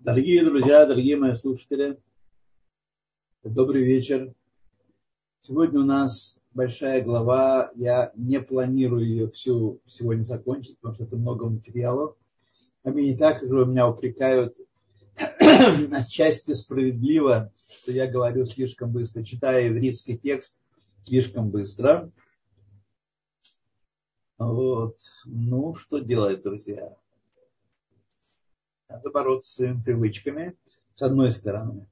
Дорогие друзья, дорогие мои слушатели, добрый вечер. Сегодня у нас большая глава. Я не планирую ее всю сегодня закончить, потому что это много материалов. А мне не так же меня упрекают отчасти справедливо, что я говорю слишком быстро, читая еврейский текст слишком быстро. Вот. Ну, что делать, друзья? Надо бороться с своими привычками, с одной стороны.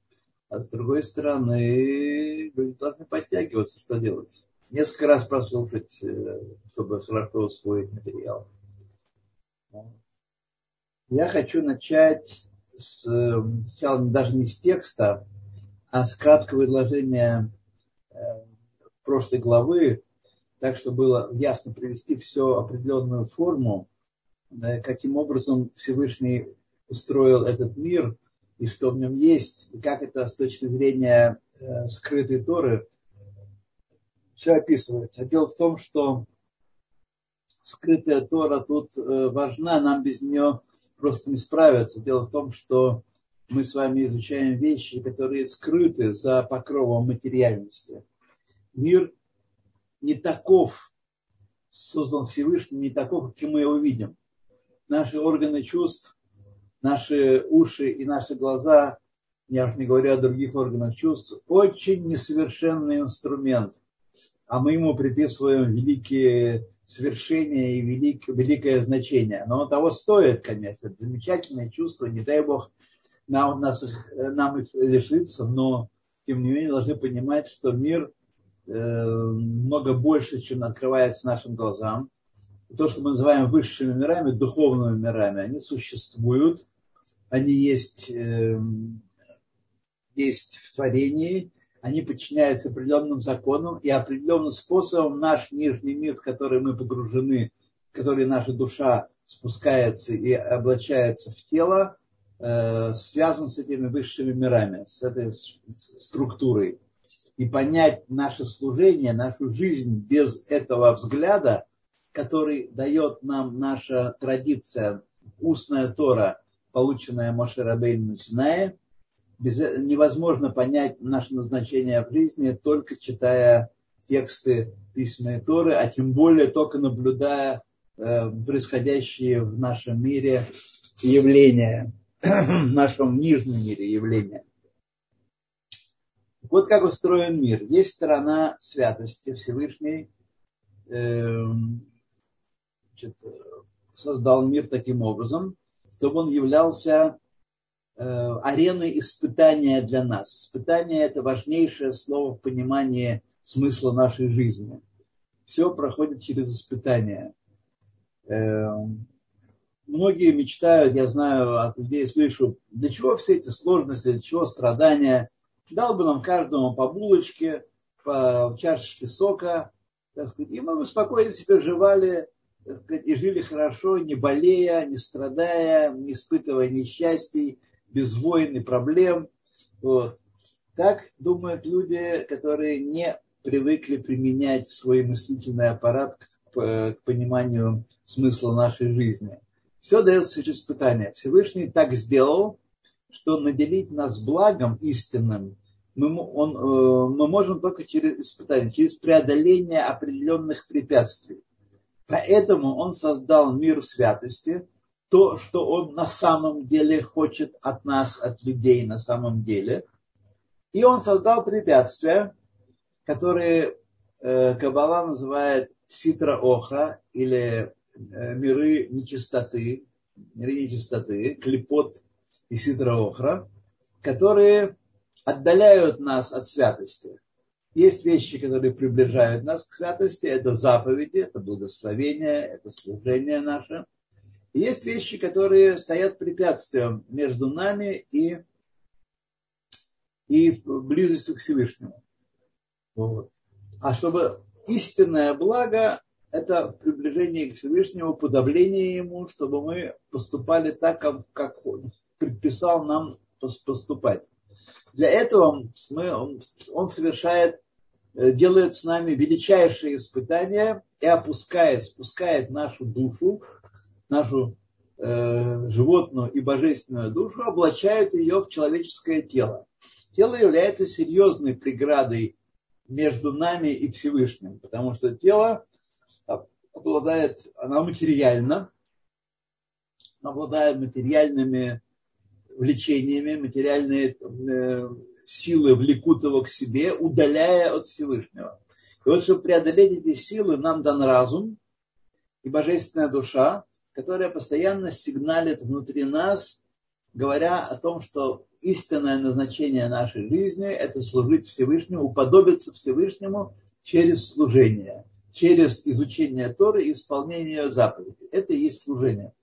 А с другой стороны, люди должны подтягиваться, что делать. Несколько раз прослушать, э, чтобы хорошо усвоить материал. Я хочу начать с, сначала даже не с текста, а с краткого изложения э, прошлой главы, так что было ясно привести все определенную форму, э, каким образом Всевышний устроил этот мир, и что в нем есть, и как это с точки зрения э, скрытой Торы, все описывается. Дело в том, что скрытая Тора тут э, важна, нам без нее просто не справиться. Дело в том, что мы с вами изучаем вещи, которые скрыты за покровом материальности. Мир не таков, создан Всевышним, не таков, каким мы его видим. Наши органы чувств наши уши и наши глаза, я уж не говорю о других органах чувств, очень несовершенный инструмент. А мы ему приписываем великие свершения и велик, великое значение. Но он того стоит, конечно. Это замечательное чувство, не дай бог нам, нас, нам их лишиться, но тем не менее должны понимать, что мир э, много больше, чем открывается нашим глазам то, что мы называем высшими мирами, духовными мирами, они существуют, они есть, э, есть в творении, они подчиняются определенным законам, и определенным способом наш нижний мир, в который мы погружены, в который наша душа спускается и облачается в тело, э, связан с этими высшими мирами, с этой структурой. И понять наше служение, нашу жизнь без этого взгляда – который дает нам наша традиция, устная Тора, полученная Моше Рабейн на Синае, без, невозможно понять наше назначение в жизни, только читая тексты письменной Торы, а тем более только наблюдая э, происходящие в нашем мире явления, в нашем нижнем мире явления. Вот как устроен мир. Есть сторона святости Всевышней, э, значит, создал мир таким образом, чтобы он являлся э, ареной испытания для нас. Испытание – это важнейшее слово в понимании смысла нашей жизни. Все проходит через испытания. Э, многие мечтают, я знаю, от людей слышу, для чего все эти сложности, для чего страдания. Дал бы нам каждому по булочке, по чашечке сока, так сказать, и мы бы спокойно себе жевали сказать, и жили хорошо, не болея, не страдая, не испытывая несчастий, без войн и проблем. Вот. Так думают люди, которые не привыкли применять свой мыслительный аппарат к, к пониманию смысла нашей жизни. Все дается через испытания. Всевышний так сделал, что наделить нас благом истинным мы, он, э, мы можем только через испытания, через преодоление определенных препятствий. Поэтому он создал мир святости, то, что он на самом деле хочет от нас, от людей на самом деле. И он создал препятствия, которые э, Каббала называет ситра охра или э, миры нечистоты, миры нечистоты, клепот и ситра охра, которые отдаляют нас от святости. Есть вещи, которые приближают нас к святости. Это заповеди, это благословение, это служение наше. Есть вещи, которые стоят препятствием между нами и, и близостью к Всевышнему. Вот. А чтобы истинное благо – это приближение к Всевышнему, подавление Ему, чтобы мы поступали так, как Он предписал нам поступать. Для этого он, он совершает делает с нами величайшие испытания и опускает, спускает нашу душу, нашу э, животную и божественную душу, облачают ее в человеческое тело. Тело является серьезной преградой между нами и Всевышним, потому что тело обладает, оно материально, обладает материальными влечениями, материальные э, силы влекут его к себе, удаляя от Всевышнего. И вот, чтобы преодолеть эти силы, нам дан разум и божественная душа, которая постоянно сигналит внутри нас, говоря о том, что истинное назначение нашей жизни – это служить Всевышнему, уподобиться Всевышнему через служение, через изучение Торы и исполнение заповедей. Это и есть служение.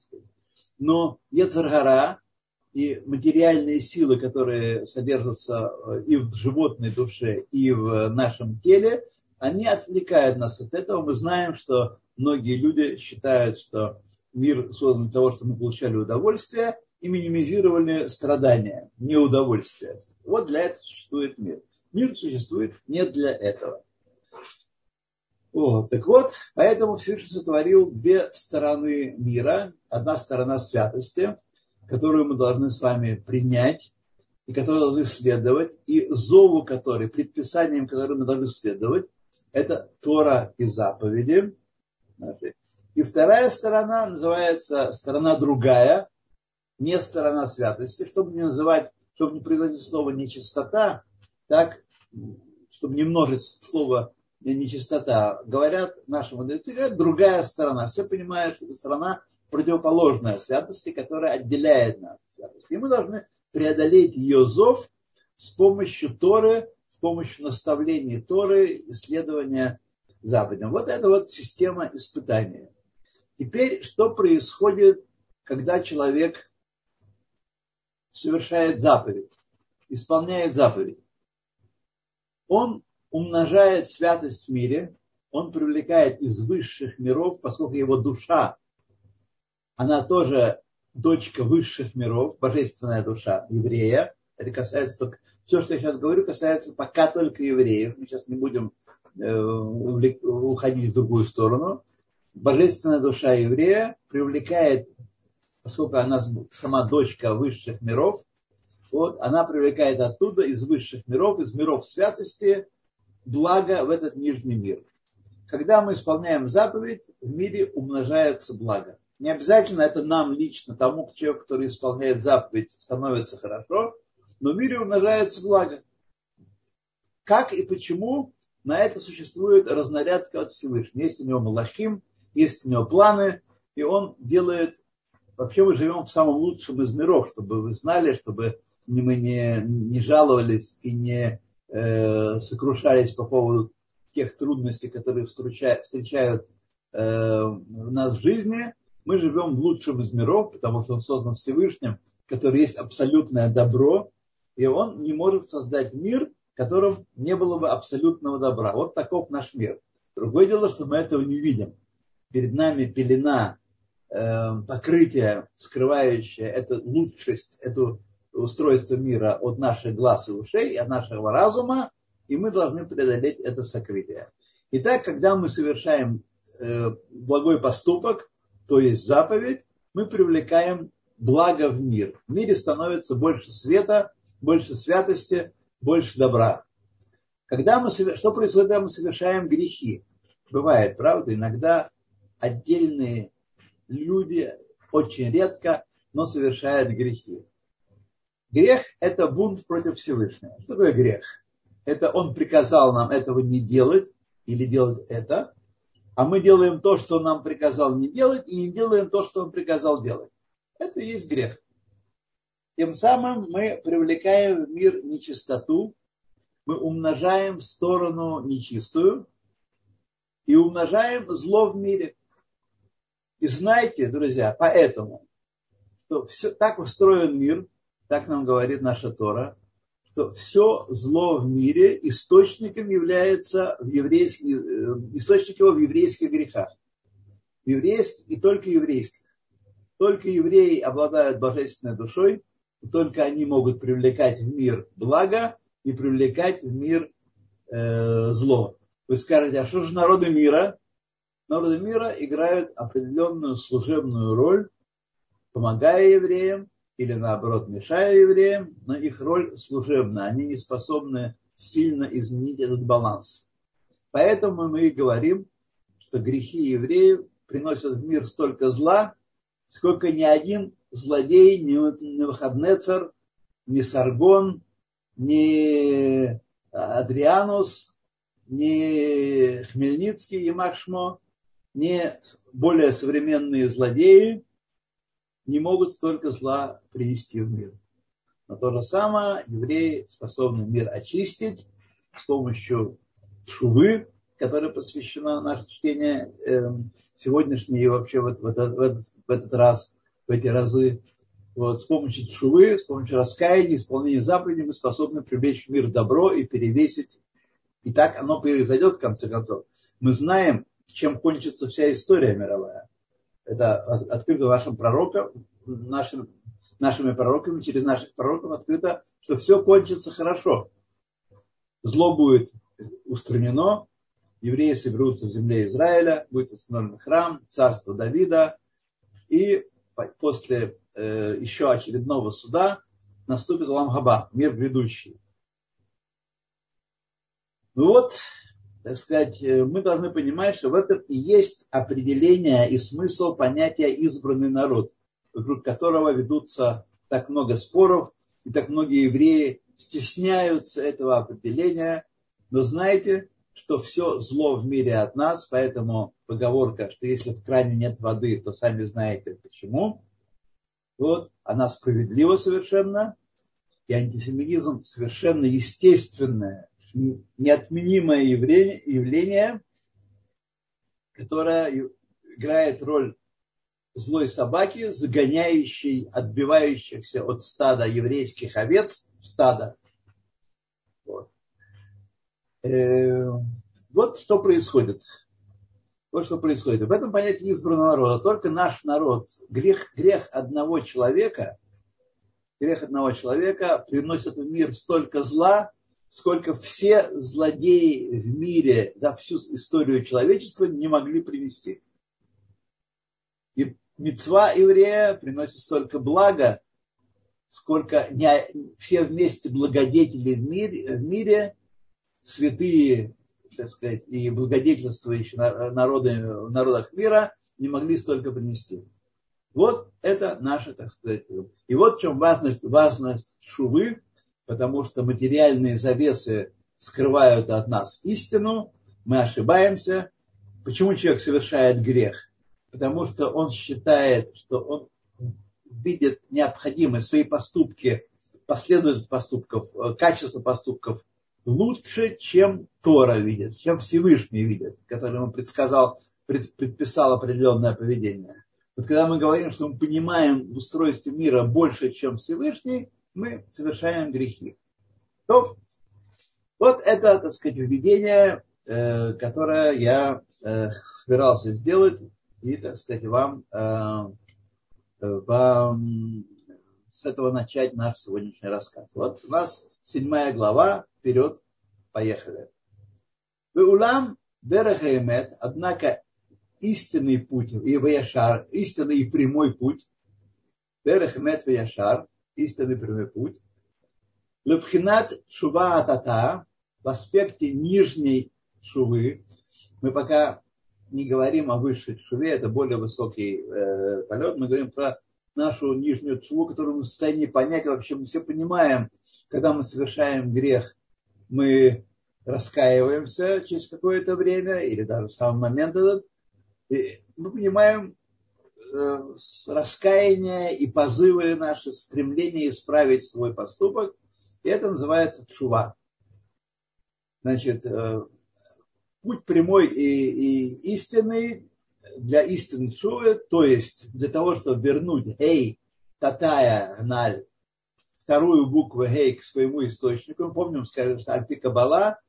Но Ецаргара и материальные силы, которые содержатся и в животной душе, и в нашем теле, они отвлекают нас от этого. Мы знаем, что многие люди считают, что мир создан для того, чтобы мы получали удовольствие и минимизировали страдания, неудовольствие. Вот для этого существует мир. Мир существует не для этого. Вот. Так вот, поэтому Всевышний сотворил две стороны мира. Одна сторона святости, которую мы должны с вами принять, и которую должны следовать, и зову которой, предписанием которым мы должны следовать, это Тора и заповеди. И вторая сторона называется сторона другая, не сторона святости, чтобы не называть, чтобы не произносить слово нечистота, так, чтобы не множить слово нечистота. Говорят наши мудрецы, говорят, другая сторона. Все понимают, что это сторона противоположная святости, которая отделяет нас от святости. И мы должны преодолеть ее зов с помощью Торы, с помощью наставлений Торы, исследования заповедям. Вот это вот система испытания. Теперь, что происходит, когда человек совершает заповедь, исполняет заповедь? Он умножает святость в мире, он привлекает из высших миров, поскольку его душа, она тоже дочка высших миров, божественная душа еврея. Это касается только... Все, что я сейчас говорю, касается пока только евреев. Мы сейчас не будем э, уходить в другую сторону божественная душа еврея привлекает, поскольку она сама дочка высших миров, вот, она привлекает оттуда, из высших миров, из миров святости, благо в этот нижний мир. Когда мы исполняем заповедь, в мире умножается благо. Не обязательно это нам лично, тому человеку, который исполняет заповедь, становится хорошо, но в мире умножается благо. Как и почему, на это существует разнарядка от Всевышнего. Есть у него Малахим, есть у него планы, и он делает... Вообще мы живем в самом лучшем из миров, чтобы вы знали, чтобы мы не, не жаловались и не э, сокрушались по поводу тех трудностей, которые встречают, встречают э, нас в жизни. Мы живем в лучшем из миров, потому что он создан Всевышним, который есть абсолютное добро, и он не может создать мир, в котором не было бы абсолютного добра. Вот таков наш мир. Другое дело, что мы этого не видим перед нами пелена, э, покрытие, скрывающее эту лучшесть, это устройство мира от наших глаз и ушей, от нашего разума, и мы должны преодолеть это сокрытие. Итак, когда мы совершаем э, благой поступок, то есть заповедь, мы привлекаем благо в мир. В мире становится больше света, больше святости, больше добра. Когда мы, что происходит, когда мы совершаем грехи? Бывает, правда, иногда отдельные люди очень редко, но совершают грехи. Грех – это бунт против Всевышнего. Что такое грех? Это он приказал нам этого не делать или делать это, а мы делаем то, что он нам приказал не делать, и не делаем то, что он приказал делать. Это и есть грех. Тем самым мы привлекаем в мир нечистоту, мы умножаем в сторону нечистую и умножаем зло в мире. И знайте, друзья, поэтому, что все, так устроен мир, так нам говорит наша Тора, что все зло в мире источником является в еврейских, э, источник его в еврейских грехах. В еврейских и только еврейских. Только евреи обладают божественной душой, только они могут привлекать в мир благо и привлекать в мир э, зло. Вы скажете, а что же народы мира? народы мира играют определенную служебную роль помогая евреям или наоборот мешая евреям, но их роль служебная. Они не способны сильно изменить этот баланс. Поэтому мы и говорим, что грехи евреев приносят в мир столько зла, сколько ни один злодей, ни Навуходнецар, ни Саргон, ни Адрианус, ни Хмельницкий, Ямашмо, ни более современные злодеи не могут столько зла принести в мир. Но то же самое евреи способны мир очистить с помощью шувы, которая посвящена наше чтение э, сегодняшнее и вообще в, в, этот, в, этот, в этот раз, в эти разы. Вот, с помощью шувы, с помощью раскаяния, исполнения заповедей мы способны привлечь в мир добро и перевесить. И так оно произойдет в конце концов. Мы знаем, чем кончится вся история мировая. Это открыто нашим пророкам, нашим, нашими пророками, через наших пророков открыто, что все кончится хорошо. Зло будет устранено, евреи соберутся в земле Израиля, будет установлен храм, царство Давида, и после э, еще очередного суда наступит Ламгаба, мир грядущий. Ну вот, так сказать, э, мы должны понимать, что в этом и есть определение и смысл понятия избранный народ, вокруг которого ведутся так много споров, и так многие евреи стесняются этого определения. Но знаете, что все зло в мире от нас, поэтому поговорка, что если в кране нет воды, то сами знаете почему. Вот, она справедлива совершенно, и антисемитизм совершенно естественное неотменимое явление, которое играет роль злой собаки, загоняющей, отбивающихся от стада еврейских овец в стадо. Вот. Э, вот что происходит. Вот что происходит. В этом понятии избранного народа. Только наш народ, грех, грех одного человека, грех одного человека приносит в мир столько зла, сколько все злодеи в мире за всю историю человечества не могли принести. И мецва еврея приносит столько блага, сколько не, все вместе благодетели в мире, в мире, святые, так сказать, и благодетельствующие народы, в народах мира не могли столько принести. Вот это наше, так сказать. И вот в чем важность, важность шувы, потому что материальные завесы скрывают от нас истину, мы ошибаемся. Почему человек совершает грех? Потому что он считает, что он видит необходимость свои поступки, последовательность поступков, э, качество поступков лучше, чем Тора видит, чем Всевышний видит, который ему предсказал, предписал определенное поведение. Вот когда мы говорим, что мы понимаем в устройстве мира больше, чем Всевышний, мы совершаем грехи. То, вот это, так сказать, введение, э, которое я э, собирался сделать и, так сказать, вам, э, вам с этого начать наш сегодняшний рассказ. Вот у нас седьмая глава, вперед, поехали. Улам Дерехаймет, однако истинный путь и Ваяшар, истинный и прямой путь, Дерехмет Ваяшар, истинный прямой путь. Лепхинат шува атата в аспекте нижней шувы. Мы пока не говорим о высшей шуве, это более высокий э, полет. Мы говорим про нашу нижнюю шуву, которую мы в состоянии понять. Вообще мы все понимаем, когда мы совершаем грех, мы раскаиваемся через какое-то время или даже в самый момент этот. И мы понимаем, Э, раскаяние и позывы наши, стремление исправить свой поступок. И это называется чува. Значит, э, путь прямой и, и истинный для истины чувы, то есть для того, чтобы вернуть гей, татая, гналь, вторую букву гей к своему источнику. Мы помним, скажем, что альпи кабала,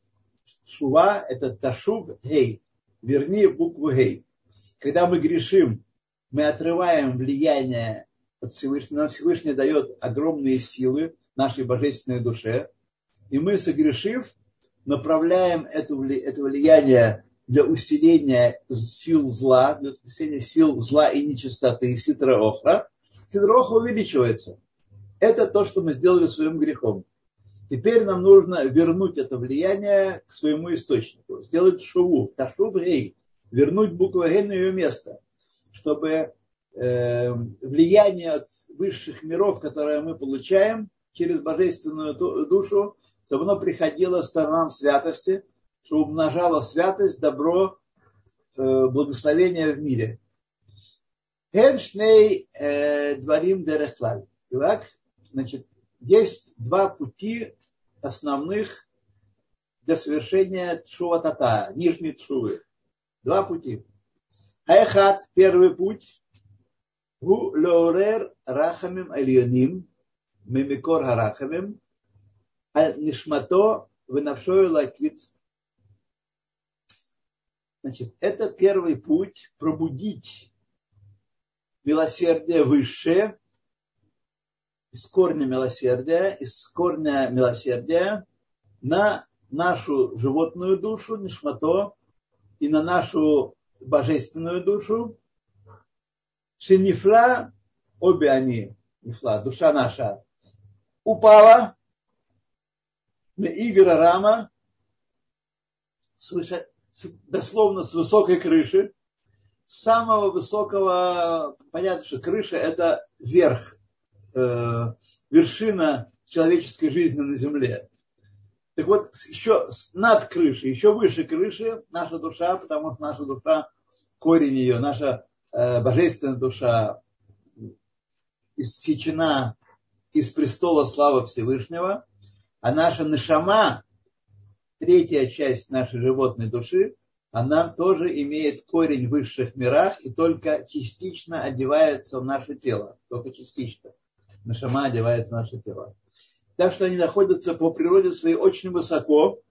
шува – это ташув гей, верни букву гей. Когда мы грешим мы отрываем влияние от Всевышнего, нам Всевышний дает огромные силы нашей божественной душе, и мы, согрешив, направляем это, это влияние для усиления сил зла, для усиления сил зла и нечистоты, и ситра охра, увеличивается. Это то, что мы сделали своим грехом. Теперь нам нужно вернуть это влияние к своему источнику. Сделать шуву, ташув гей, вернуть букву гей на ее место, чтобы э, влияние от высших миров, которое мы получаем через божественную душу, чтобы оно приходило сторонам святости, чтобы умножало святость, добро, э, благословение в мире. Хеншней э, дворим дерехлаль. Так, значит, есть два пути основных для совершения тшува тата, нижней тшувы. Два пути. Айхат, первый путь, гу леорер рахамим альоним, мимикор харахамим, аль нишмато вынавшою лакит. Значит, это первый путь пробудить милосердие высшее из корня милосердия, из корня милосердия на нашу животную душу, нишмато, и на нашу божественную душу. Шинифла, обе они, нифла, душа наша, упала на Игора Рама, дословно с высокой крыши, с самого высокого, понятно, что крыша это верх э, вершина человеческой жизни на земле. Так вот, еще над крышей, еще выше крыши наша душа, потому что наша душа, корень ее, наша э, божественная душа иссечена из престола славы Всевышнего, а наша нашама, третья часть нашей животной души, она тоже имеет корень в высших мирах и только частично одевается в наше тело, только частично нашама одевается в наше тело. Так что они находятся по природе своей очень высоко,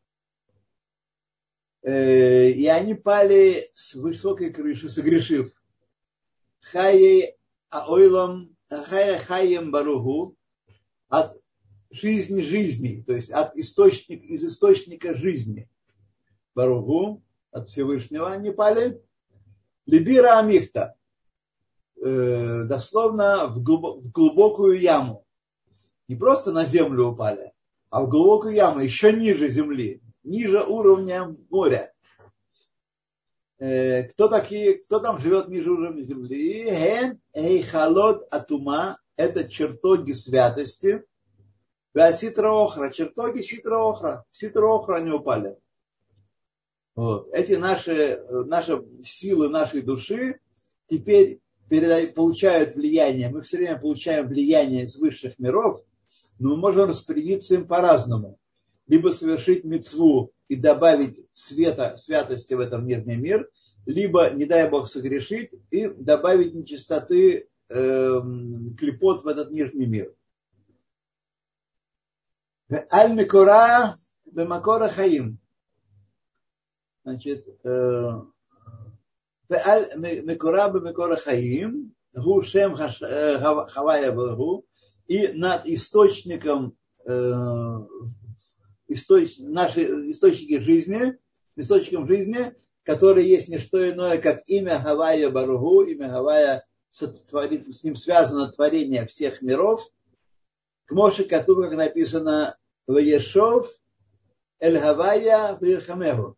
э, и они пали с высокой крыши, согрешив. Хаей аойлом, хаем баругу, от жизни жизни, то есть от источника, из источника жизни. Баругу, от Всевышнего они пали. Либира Амихта, Э, дословно в глубокую яму. Не просто на землю упали, а в глубокую яму, еще ниже земли, ниже уровня моря. Э, кто такие, кто там живет ниже уровня земли? Ген эйхалот атума – это чертоги святости. Ситра охра, чертоги ситра охра. Ситра охра они упали. Вот. Эти наши, наши силы нашей души теперь получают влияние, мы все время получаем влияние из высших миров, но мы можем распорядиться им по-разному. Либо совершить мецву и добавить света, святости в этот внешний мир, либо, не дай Бог, согрешить и добавить нечистоты э, клепот в этот нижний мир. Аль-Микура Бемакора Хаим. Значит, э, Аль-Микура Бемакора Хаим, Гу Шем э, Хавая Богу, и над источником источ, наши источники жизни, источником жизни, который есть не что иное, как имя Гавайя Баругу, имя Гавайя сотворит, с ним связано творение всех миров. К Моше Кату, как написано, Ваешов Эль Гавайя Вирхамегу.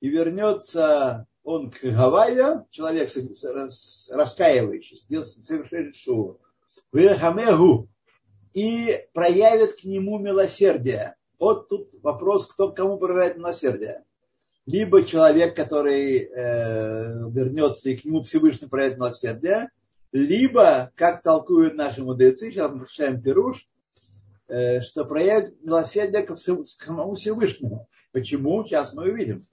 И вернется он к Гавайя, человек раскаивающийся, совершает шоу, и проявит к нему милосердие. Вот тут вопрос, кто кому проявляет милосердие. Либо человек, который э, вернется и к нему Всевышний проявит милосердие, либо, как толкуют наши мудрецы, сейчас мы прочитаем Пируш, э, что проявит милосердие к самому Всевышнему. Почему? Сейчас мы увидим.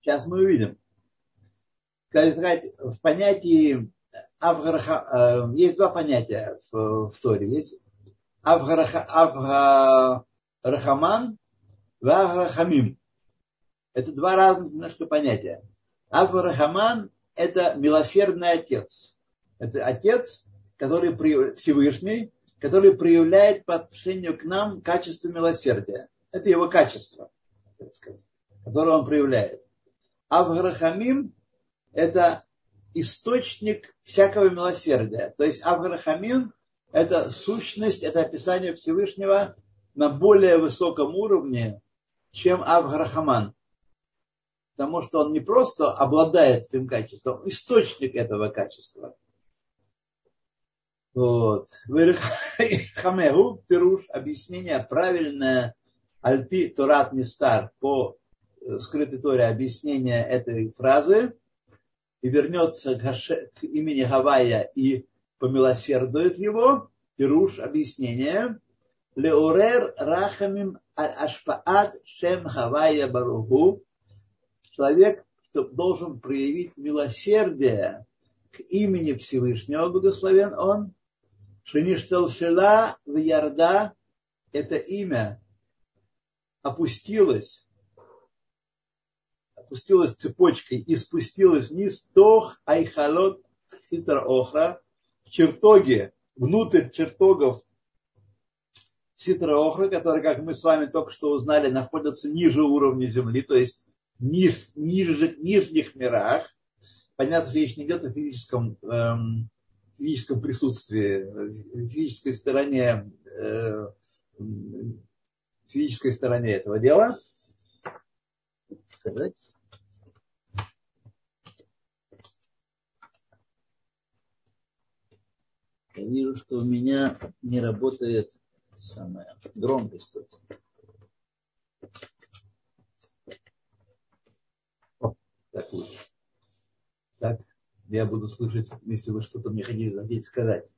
Сейчас мы увидим. В понятии Авгараха, э, есть два понятия в, в Торе. Есть Авгараха, Авгарахаман и Авгарахамим. Это два разных немножко понятия. Авгарахаман – это милосердный отец. Это отец, который Всевышний, который проявляет по отношению к нам качество милосердия. Это его качество, которое он проявляет. Авграхамим – это источник всякого милосердия. То есть Аврахамин – это сущность, это описание Всевышнего на более высоком уровне, чем Аврахаман. Потому что он не просто обладает этим качеством, источник этого качества. Вот. Хамеру, пируш, объяснение правильное, альпи турат нестар, по э, скрытой торе объяснение этой фразы, и вернется к, к имени Гавайя и помилосердует его, пируш, объяснение, леурер рахамим ашпаат шем Гавайя баруху, человек должен проявить милосердие к имени Всевышнего, благословен он, Шеништалшила в Ярда, это имя опустилось, опустилось цепочкой и спустилось вниз Тох Айхалот Хитра Охра в чертоге, внутрь чертогов Ситра Охра, которые, как мы с вами только что узнали, находятся ниже уровня Земли, то есть ниж, ниже, нижних мирах. Понятно, что речь не идет о физическом эм, физическом присутствии, в физической стороне, э, физической стороне этого дела. Сказать. Я вижу, что у меня не работает самая громкость тут. О, так лучше. Так я буду слышать, если вы что-то мне хотите сказать.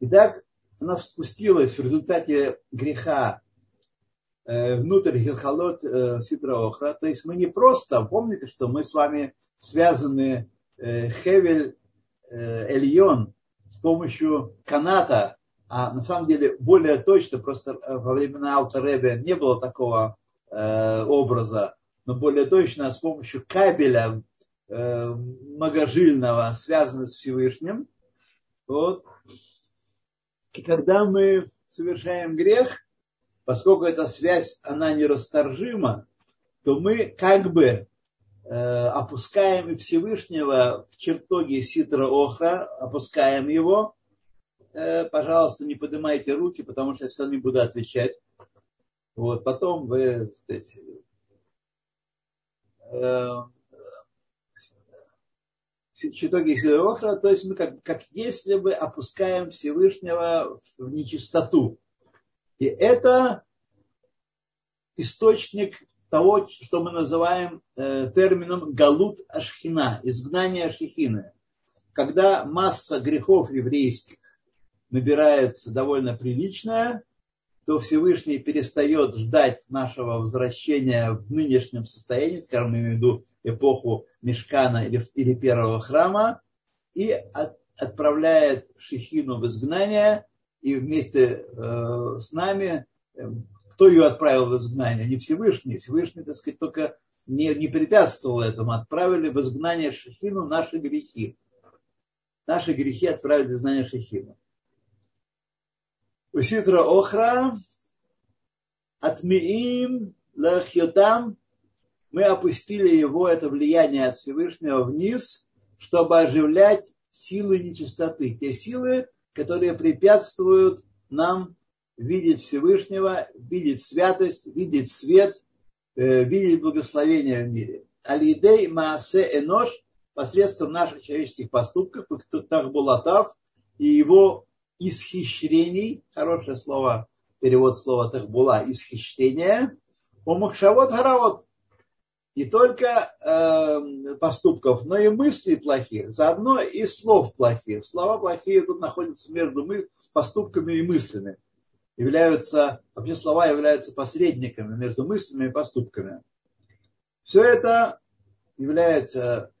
Итак, она спустилась в результате греха э, внутрь Хилхалот э, Ситра Охра. То есть мы не просто, помните, что мы с вами связаны э, Хевель Эльон с помощью каната, а на самом деле более точно, просто во времена Алтаребе не было такого образа, но более точно с помощью кабеля Э, многожильного связано с Всевышним. Вот. И когда мы совершаем грех, поскольку эта связь, она нерасторжима, то мы как бы э, опускаем Всевышнего в чертоге Ситра Охра, опускаем его. Э, пожалуйста, не поднимайте руки, потому что я все не буду отвечать. Вот, потом вы, сказать, э, читоги Сидорохра, то есть мы как, как если бы опускаем Всевышнего в нечистоту. И это источник того, что мы называем э, термином галут ашхина, изгнание шехины. Когда масса грехов еврейских набирается довольно приличная, то Всевышний перестает ждать нашего возвращения в нынешнем состоянии, скажем, имею в виду эпоху Мешкана или, или первого храма, и от, отправляет Шехину в изгнание, и вместе э, с нами, э, кто ее отправил в изгнание? Не Всевышний, Всевышний, так сказать, только не, не препятствовал этому, отправили в изгнание Шехину наши грехи. Наши грехи отправили в изгнание Шехину. Уситра Охра, Атмиим Лахьотам, мы опустили его, это влияние от Всевышнего, вниз, чтобы оживлять силы нечистоты. Те силы, которые препятствуют нам видеть Всевышнего, видеть святость, видеть свет, э, видеть благословение в мире. Алидей Маасе Энош посредством наших человеческих поступков, Тахбулатав и его исхищрений, хорошее слово, перевод слова Тахбула, исхищрение, у Махшавот Харавот, не только э, поступков, но и мыслей плохих, заодно и слов плохих. Слова плохие тут находятся между мы, поступками и мыслями. Являются, вообще слова являются посредниками между мыслями и поступками. Все это является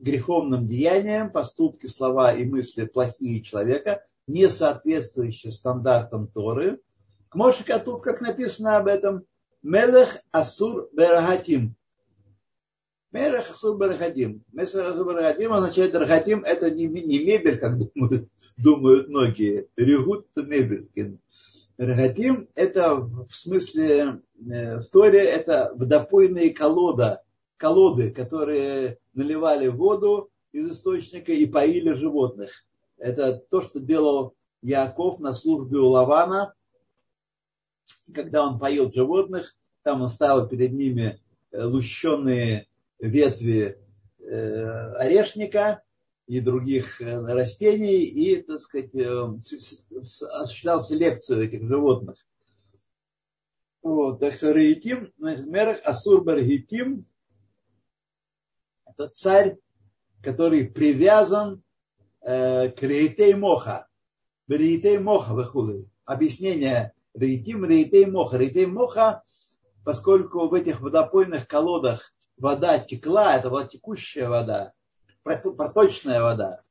греховным деянием, поступки, слова и мысли плохие человека, не соответствующие стандартам Торы. К Моше тут, как написано об этом, Мелех Асур Берагатим. Мерах Асур Барахатим. Месар Асур Барахатим означает Барахатим это не, не мебель, как думают, думают многие. Регут мебель. Рахатим это в смысле э, в Торе это водопойные колода, колоды, которые наливали воду из источника и поили животных. Это то, что делал Яков на службе у Лавана, когда он поил животных, там он ставил перед ними э, лущенные ветви э, орешника и других э, растений и, так сказать, осуществлял селекцию этих животных. Вот, так что Рейтим, например, Асур Баргитим, это царь, который привязан э, к Рейтей Моха. Рейтей Моха выходит. Объяснение Рейтим, Рейтей Моха. Рейтей Моха, поскольку в этих водопойных колодах вода текла, это была текущая вода, проточная вода,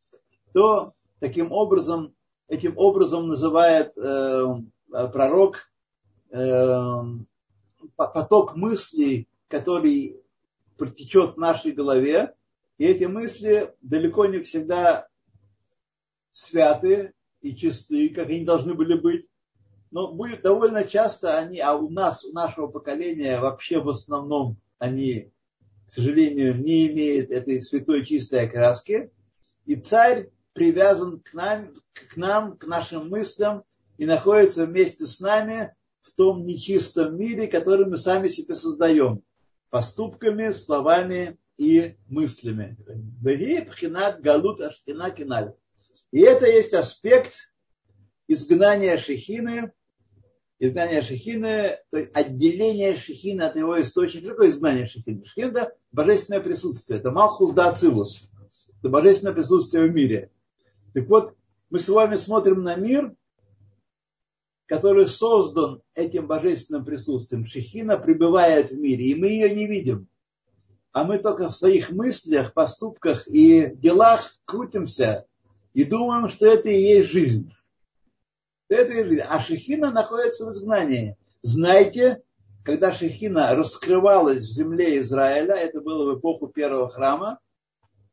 то таким образом, этим образом называет э, пророк э, поток мыслей, который протечет в нашей голове, и эти мысли далеко не всегда святы и чисты, как они должны были быть. Но будет довольно часто они, а у нас, у нашего поколения вообще в основном они, сожалению, не имеют этой святой чистой окраски. И царь привязан к нам, к нам, к нашим мыслям и находится вместе с нами в том нечистом мире, который мы сами себе создаем. Поступками, словами и мыслями. И это есть аспект изгнания Шехины, изгнания Шехины, то есть отделение Шехины от его источника. Что такое изгнание? Шехина – это божественное присутствие, это Малхус да Ацилус, это божественное присутствие в мире. Так вот, мы с вами смотрим на мир, который создан этим божественным присутствием. Шехина пребывает в мире, и мы ее не видим а мы только в своих мыслях, поступках и делах крутимся и думаем, что это и есть жизнь. Это. А Шехина находится в изгнании. Знаете, когда Шехина раскрывалась в земле Израиля, это было в эпоху первого храма,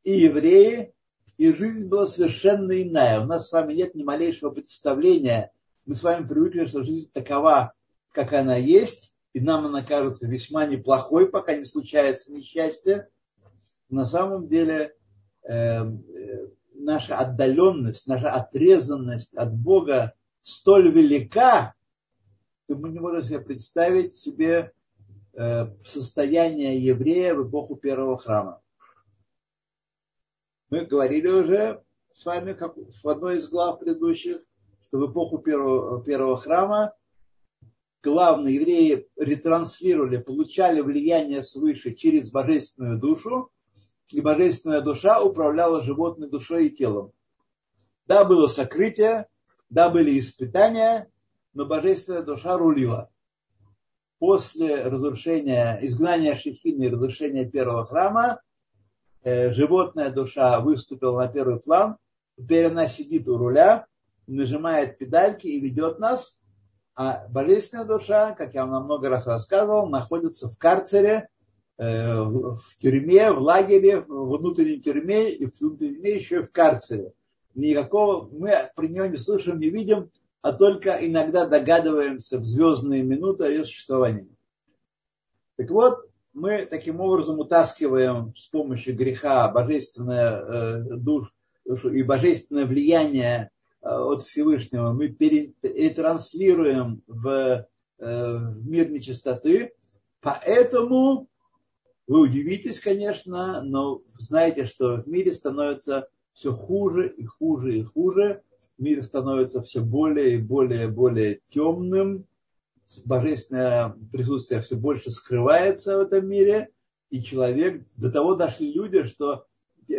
и евреи, и жизнь была совершенно иная. У нас с вами нет ни малейшего представления. Мы с вами привыкли, что жизнь такова, как она есть, и нам она кажется весьма неплохой, пока не случается несчастье, на самом деле э, э, наша отдаленность, наша отрезанность от Бога столь велика, что мы не можем себе представить себе э, состояние еврея в эпоху первого храма. Мы говорили уже с вами как в одной из глав предыдущих, что в эпоху первого, первого храма главные евреи ретранслировали, получали влияние свыше через божественную душу, и божественная душа управляла животной душой и телом. Да, было сокрытие, да, были испытания, но божественная душа рулила. После разрушения, изгнания Шехины и разрушения первого храма, э, животная душа выступила на первый план, теперь она сидит у руля, нажимает педальки и ведет нас, а божественная душа, как я вам много раз рассказывал, находится в карцере, э, в тюрьме, в лагере, в внутренней тюрьме и в тюрьме еще в карцере. Никакого мы про нее не слышим, не видим, а только иногда догадываемся в звездные минуты о ее существовании. Так вот, мы таким образом утаскиваем с помощью греха божественное э, душу и божественное влияние Э, от Всевышнего мы транслируем в, э, в мир нечистоты. Поэтому вы удивитесь, конечно, но знаете, что в мире становится все хуже и хуже и хуже. Мир становится все более и более и более темным. Божественное присутствие все больше скрывается в этом мире. И человек, до того дошли люди, что э,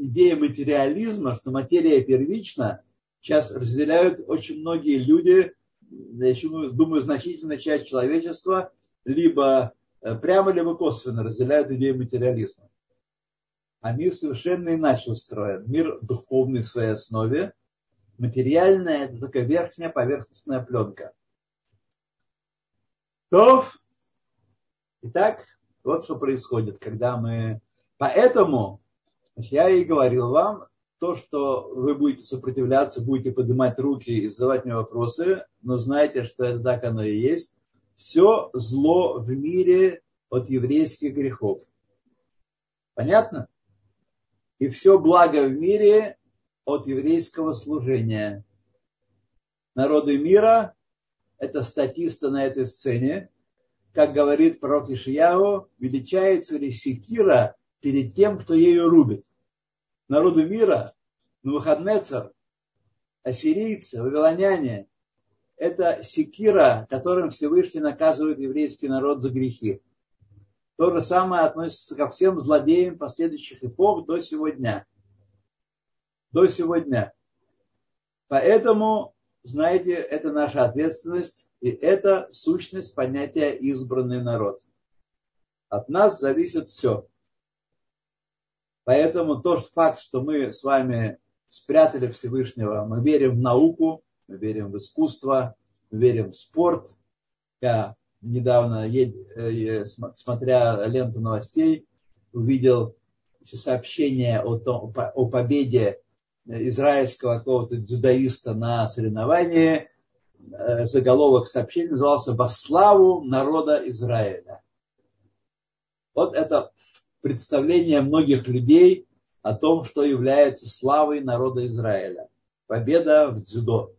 идея материализма, что материя первична, сейчас разделяют очень многие люди, я думаю, значительная часть человечества, либо э, прямо, либо косвенно разделяют идею материализма. Мир совершенно иначе устроен. Мир духовный в своей основе. Материальная – это только верхняя поверхностная пленка. То, итак, вот что происходит, когда мы... Поэтому, я и говорил вам, то, что вы будете сопротивляться, будете поднимать руки и задавать мне вопросы, но знайте, что это так оно и есть. Все зло в мире от еврейских грехов. Понятно? И все благо в мире от еврейского служения. Народы мира – это статисты на этой сцене. Как говорит пророк Ишияу, величается ли секира перед тем, кто ею рубит. Народы мира, Навуходнецар, ассирийцы, вавилоняне – это секира, которым Всевышний наказывает еврейский народ за грехи. То же самое относится ко всем злодеям последующих эпох до сегодня. До сегодня. Поэтому, знаете, это наша ответственность, и это сущность понятия избранный народ. От нас зависит все. Поэтому тот факт, что мы с вами спрятали Всевышнего, мы верим в науку, мы верим в искусство, мы верим в спорт. Я недавно, э, смотря ленту новостей, увидел сообщение о, том, о победе израильского какого-то дзюдоиста на соревновании. Э, заголовок сообщения назывался «Во славу народа Израиля». Вот это представление многих людей о том, что является славой народа Израиля. Победа в дзюдо.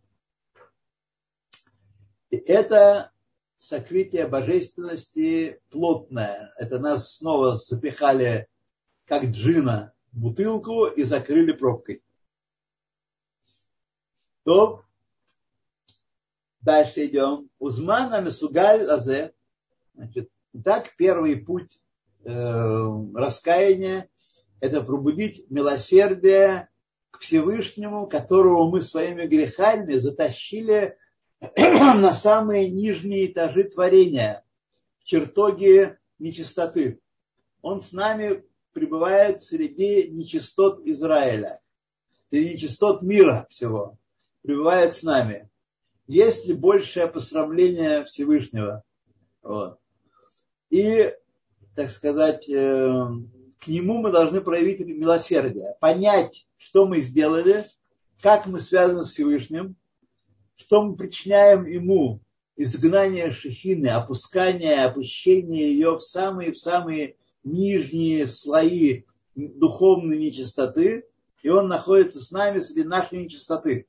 И это сокрытие божественности плотное. Это нас снова запихали, как джина, в бутылку и закрыли пробкой. То дальше идем. Узман амисугаль лазе. Значит, итак, первый путь э, раскаяния – это пробудить милосердие к Всевышнему, которого мы своими грехами затащили на самые нижние этажи творения, в чертоге нечистоты. Он с нами пребывает среди нечистот Израиля, среди нечистот мира всего, пребывает с нами. Есть ли большее посрамление Всевышнего? Вот. И, так сказать, э, к нему мы должны проявить милосердие, понять, что мы сделали, как мы связаны с Всевышним, что мы причиняем ему изгнание шехины, опускание, опущение ее в самые, в самые нижние слои духовной нечистоты, и он находится с нами среди нашей нечистоты.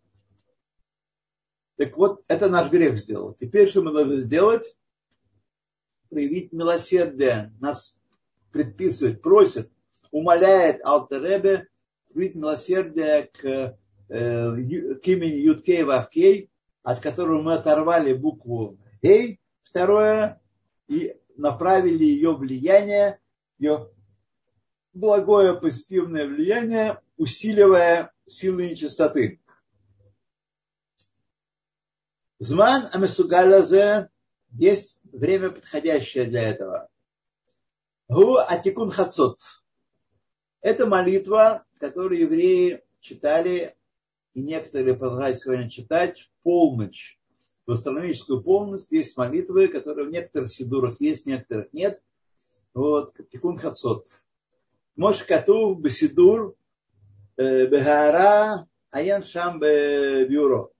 Так вот, это наш грех сделал. Теперь что мы должны сделать? Проявить милосердие. Нас предписывает, просит, умоляет Алтеребе проявить милосердие к, э, к имени Юткей Вавкей, от которого мы оторвали букву «Эй», второе, и направили ее влияние, ее благое позитивное влияние, усиливая силы нечистоты. Зман Амесугалазе есть время подходящее для этого. Гу Атикун Хацот. Это молитва, которую евреи читали и некоторые продолжают сегодня читать в полночь. В астрономическую полночь есть молитвы, которые в некоторых сидурах есть, в некоторых нет. Вот, Тикун Хацот. Мош Катув Бесидур э, Бехара Аян Шам Бюро.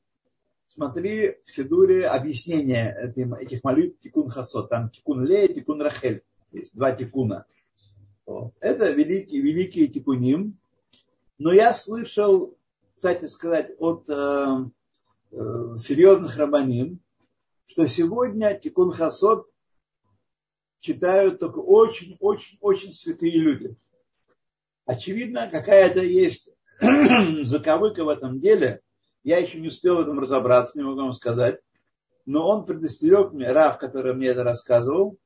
Смотри в Сидуре объяснение этих молитв Тикун Хацот. Там Тикун Ле и Тикун Рахель. Есть два тикуна. Это великий, великий тикуним. Но я слышал кстати сказать, от э, э, серьезных рабаним, что сегодня Тикун Хасот читают только очень-очень-очень святые люди. Очевидно, какая-то есть заковыка в этом деле. Я еще не успел в этом разобраться, не могу вам сказать. Но он предостерег мне, Раф, который мне это рассказывал,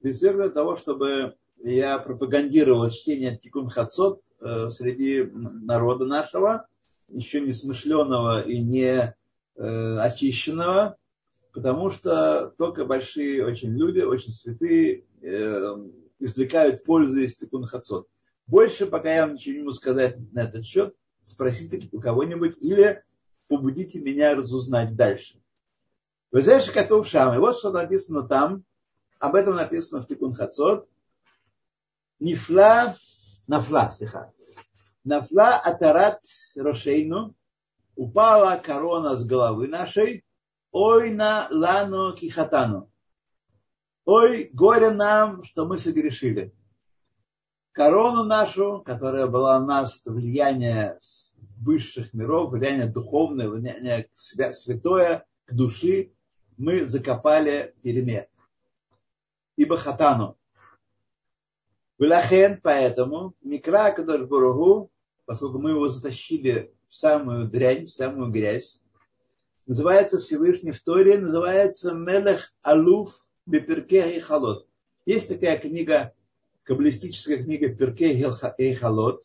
предостерег для того, чтобы я пропагандировал чтение Тикун Хацот э, среди народа нашего, еще не смышленого и не э, очищенного, потому что только большие очень люди, очень святые, э, извлекают пользу из тикун хацот. Больше пока я вам ничего не могу сказать на этот счет, спросите у кого-нибудь или побудите меня разузнать дальше. Вы знаете, котов шам. Вот что написано там. Об этом написано в Тикун Хацот. Нифла, нафла, стиха. Нафла атарат рошейну, упала корона с головы нашей, ой на лану кихатану. Ой, горе нам, что мы согрешили. корону нашу, которая была у нас, влияние высших миров, влияние духовное, влияние святое к души, мы закопали в тюрьме. Ибо хатану. Вилахен, поэтому, Микра Кадош Бургу, поскольку мы его затащили в самую дрянь, в самую грязь, называется Всевышний в Торе, называется Мелех Алуф Беперке и Халот. Есть такая книга, каббалистическая книга Перке и Халот.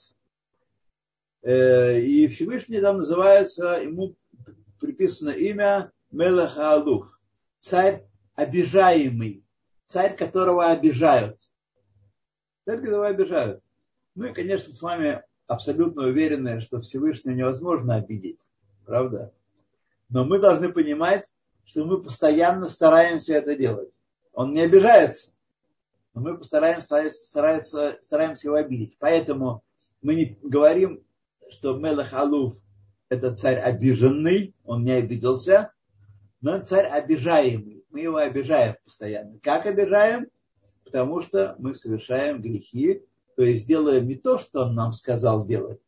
Э, и Всевышний там называется, ему приписано имя Мелех Алуф. Царь обижаемый. Царь, которого обижают. Царь, которого обижают. Ну и, конечно, с вами абсолютно уверены, что Всевышнего невозможно обидеть. Правда? Но мы должны понимать, что мы постоянно стараемся это делать. Он не обижается, но мы постараемся, стараемся, стараемся его обидеть. Поэтому мы не говорим, что Мелах Алуф это царь обиженный, он не обиделся, но царь обижаемый. Мы его обижаем постоянно. Как обижаем? Потому что мы совершаем грехи, то есть делаем не то, что он нам сказал делать,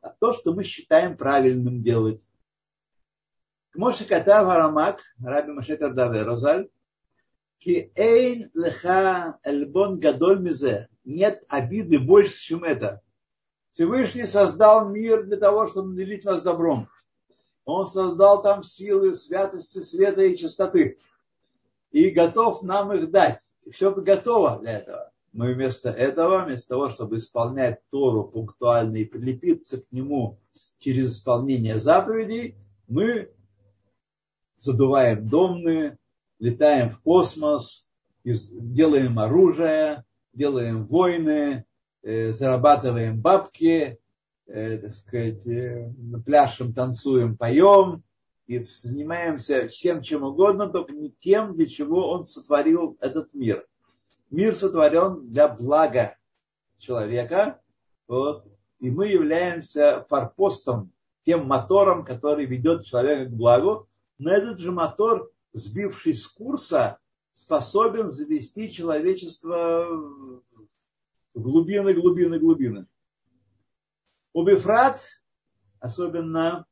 а то, что мы считаем правильным делать. Моше Катав Арамак, Раби Машекар Даве Розаль, ки эйн леха эльбон гадоль мизе. Нет обиды больше, чем это. Всевышний создал мир для того, чтобы наделить нас добром. Он создал там силы святости, света и чистоты. И готов нам их дать. И все готово для этого. Мы вместо этого, вместо того, чтобы исполнять Тору пунктуально и прилепиться к нему через исполнение заповедей, мы задуваем домны, летаем в космос, делаем оружие, делаем войны, э, зарабатываем бабки, э, так сказать, э, пляшем, танцуем, поем и занимаемся всем чем угодно, только не тем, для чего он сотворил этот мир. Мир сотворен для блага человека, вот, и мы являемся форпостом, тем мотором, который ведет человека к благу, но этот же мотор, сбившись с курса, способен завести человечество в глубины, глубины, глубины. У Бифрат, особенно,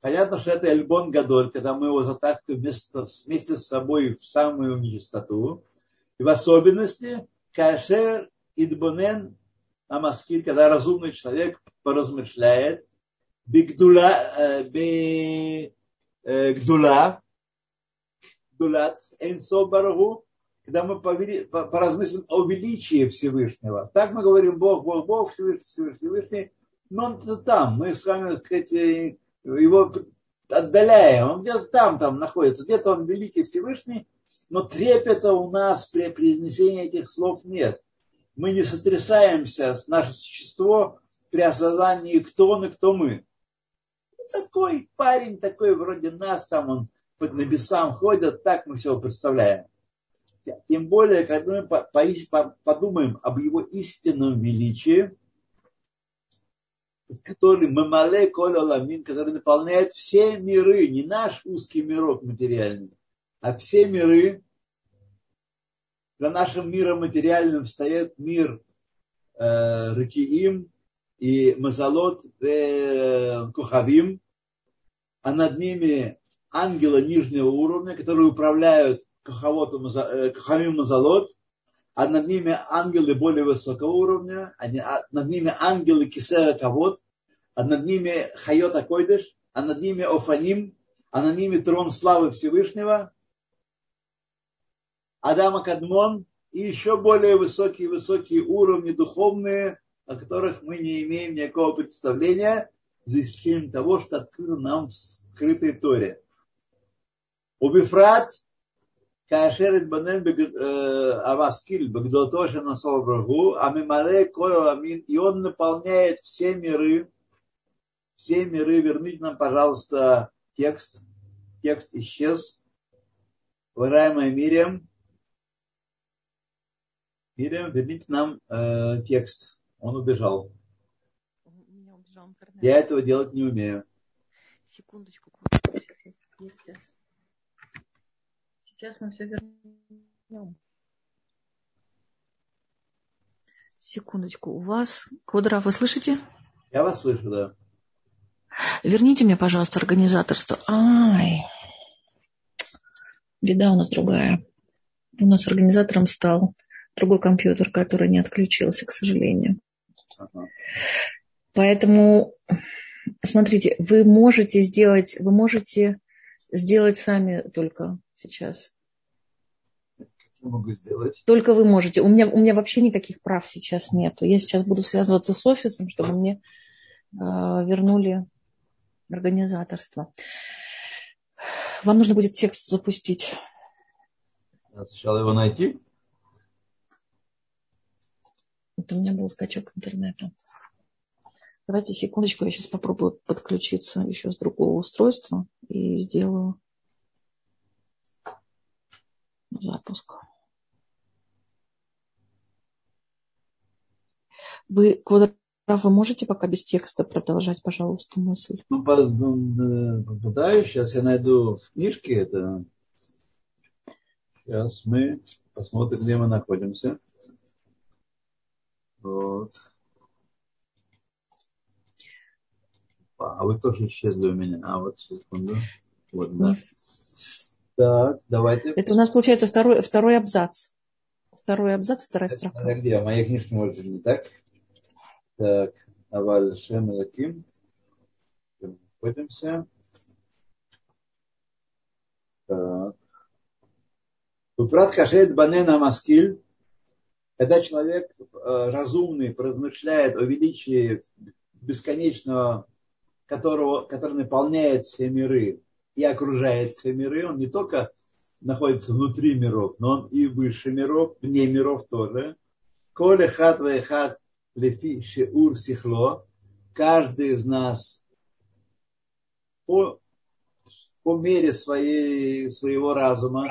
понятно, что это Эльбон Гадоль, когда мы его затаскиваем вместе, вместе с собой в самую нечистоту. В особенности, Кашер Идбонен Амаскиль, когда разумный человек поразмышляет, Бигдула, э, Э, гдула, гдулат, Эйнсо Барагу, когда мы поразмыслим о величии Всевышнего. Так мы говорим Бог, Бог, Бог, Всевышний, Всевышний, но он там, мы с вами, так сказать, э, его отдаляем, он где-то там, там находится, где-то он великий Всевышний, но трепета у нас при произнесении этих слов нет. Мы не сотрясаемся, наше существо при осознании, кто он и кто мы такой парень, такой вроде нас, там он под небесам ходит, так мы все представляем. Тем более, когда мы подумаем об его истинном величии, который мамале коля ламин, который наполняет все миры, не наш узкий мирок материальный, а все миры. За нашим миром материальным стоит мир э, Ракиим и Мазалот э, Кухавим, а над ними ангелы нижнего уровня, которые управляют э, Кахамим Мазалот, а над ними ангелы более высокого уровня, а над ними ангелы Кисера Кавод, а над ними Хайот Акойдыш, а над ними Офаним, а над ними трон славы Всевышнего, Адама Кадмон и еще более высокие-высокие уровни духовные, о которых мы не имеем никакого представления, за исключением того, что открыл нам в скрытой Торе. Убифрат, כאשר התבונן המשכיל בגדולתו של נשוא ברוך а הממלא כל העולמים, и он наполняет все миры, все миры, верните нам, пожалуйста, текст, текст исчез, уважаемая Мириам, Мириам, верните нам э, текст, он убежал. Я этого делать не умею. Секундочку. Сейчас, сейчас мы все вернем. Секундочку. У вас... Квадрат, вы слышите? Я вас слышу, да. Верните мне, пожалуйста, организаторство. Ай. Беда у нас другая. У нас организатором стал другой компьютер, который не отключился, к сожалению. Ага. Поэтому, смотрите, вы можете сделать, вы можете сделать сами только сейчас. Могу сделать. Только вы можете. У меня, у меня вообще никаких прав сейчас нету. Я сейчас буду связываться с офисом, чтобы мне э, вернули организаторство. Вам нужно будет текст запустить. Сначала его найти. Это у меня был скачок интернета. Давайте секундочку, я сейчас попробую подключиться еще с другого устройства и сделаю запуск. Вы, Квадрат, вы можете пока без текста продолжать, пожалуйста, мысль? Ну, попытаюсь. Сейчас я найду в книжке это. Сейчас мы посмотрим, где мы находимся. Вот. А вы тоже исчезли у меня. А вот секунду. Вот, да. Так, давайте. Это у нас получается второй, второй абзац. Второй абзац, вторая строка. Это где? В моей книжке может быть не так. Так, Аваль Шем Лаким. Находимся. Так. Упрат Кашет Банена Маскиль. Когда человек э, разумный поразмышляет о величии бесконечного, которого, который наполняет все миры и окружает все миры, он не только находится внутри миров, но он и выше миров, вне миров тоже. Коле хат хат лефи шеур сихло. Каждый из нас по, по мере своей, своего разума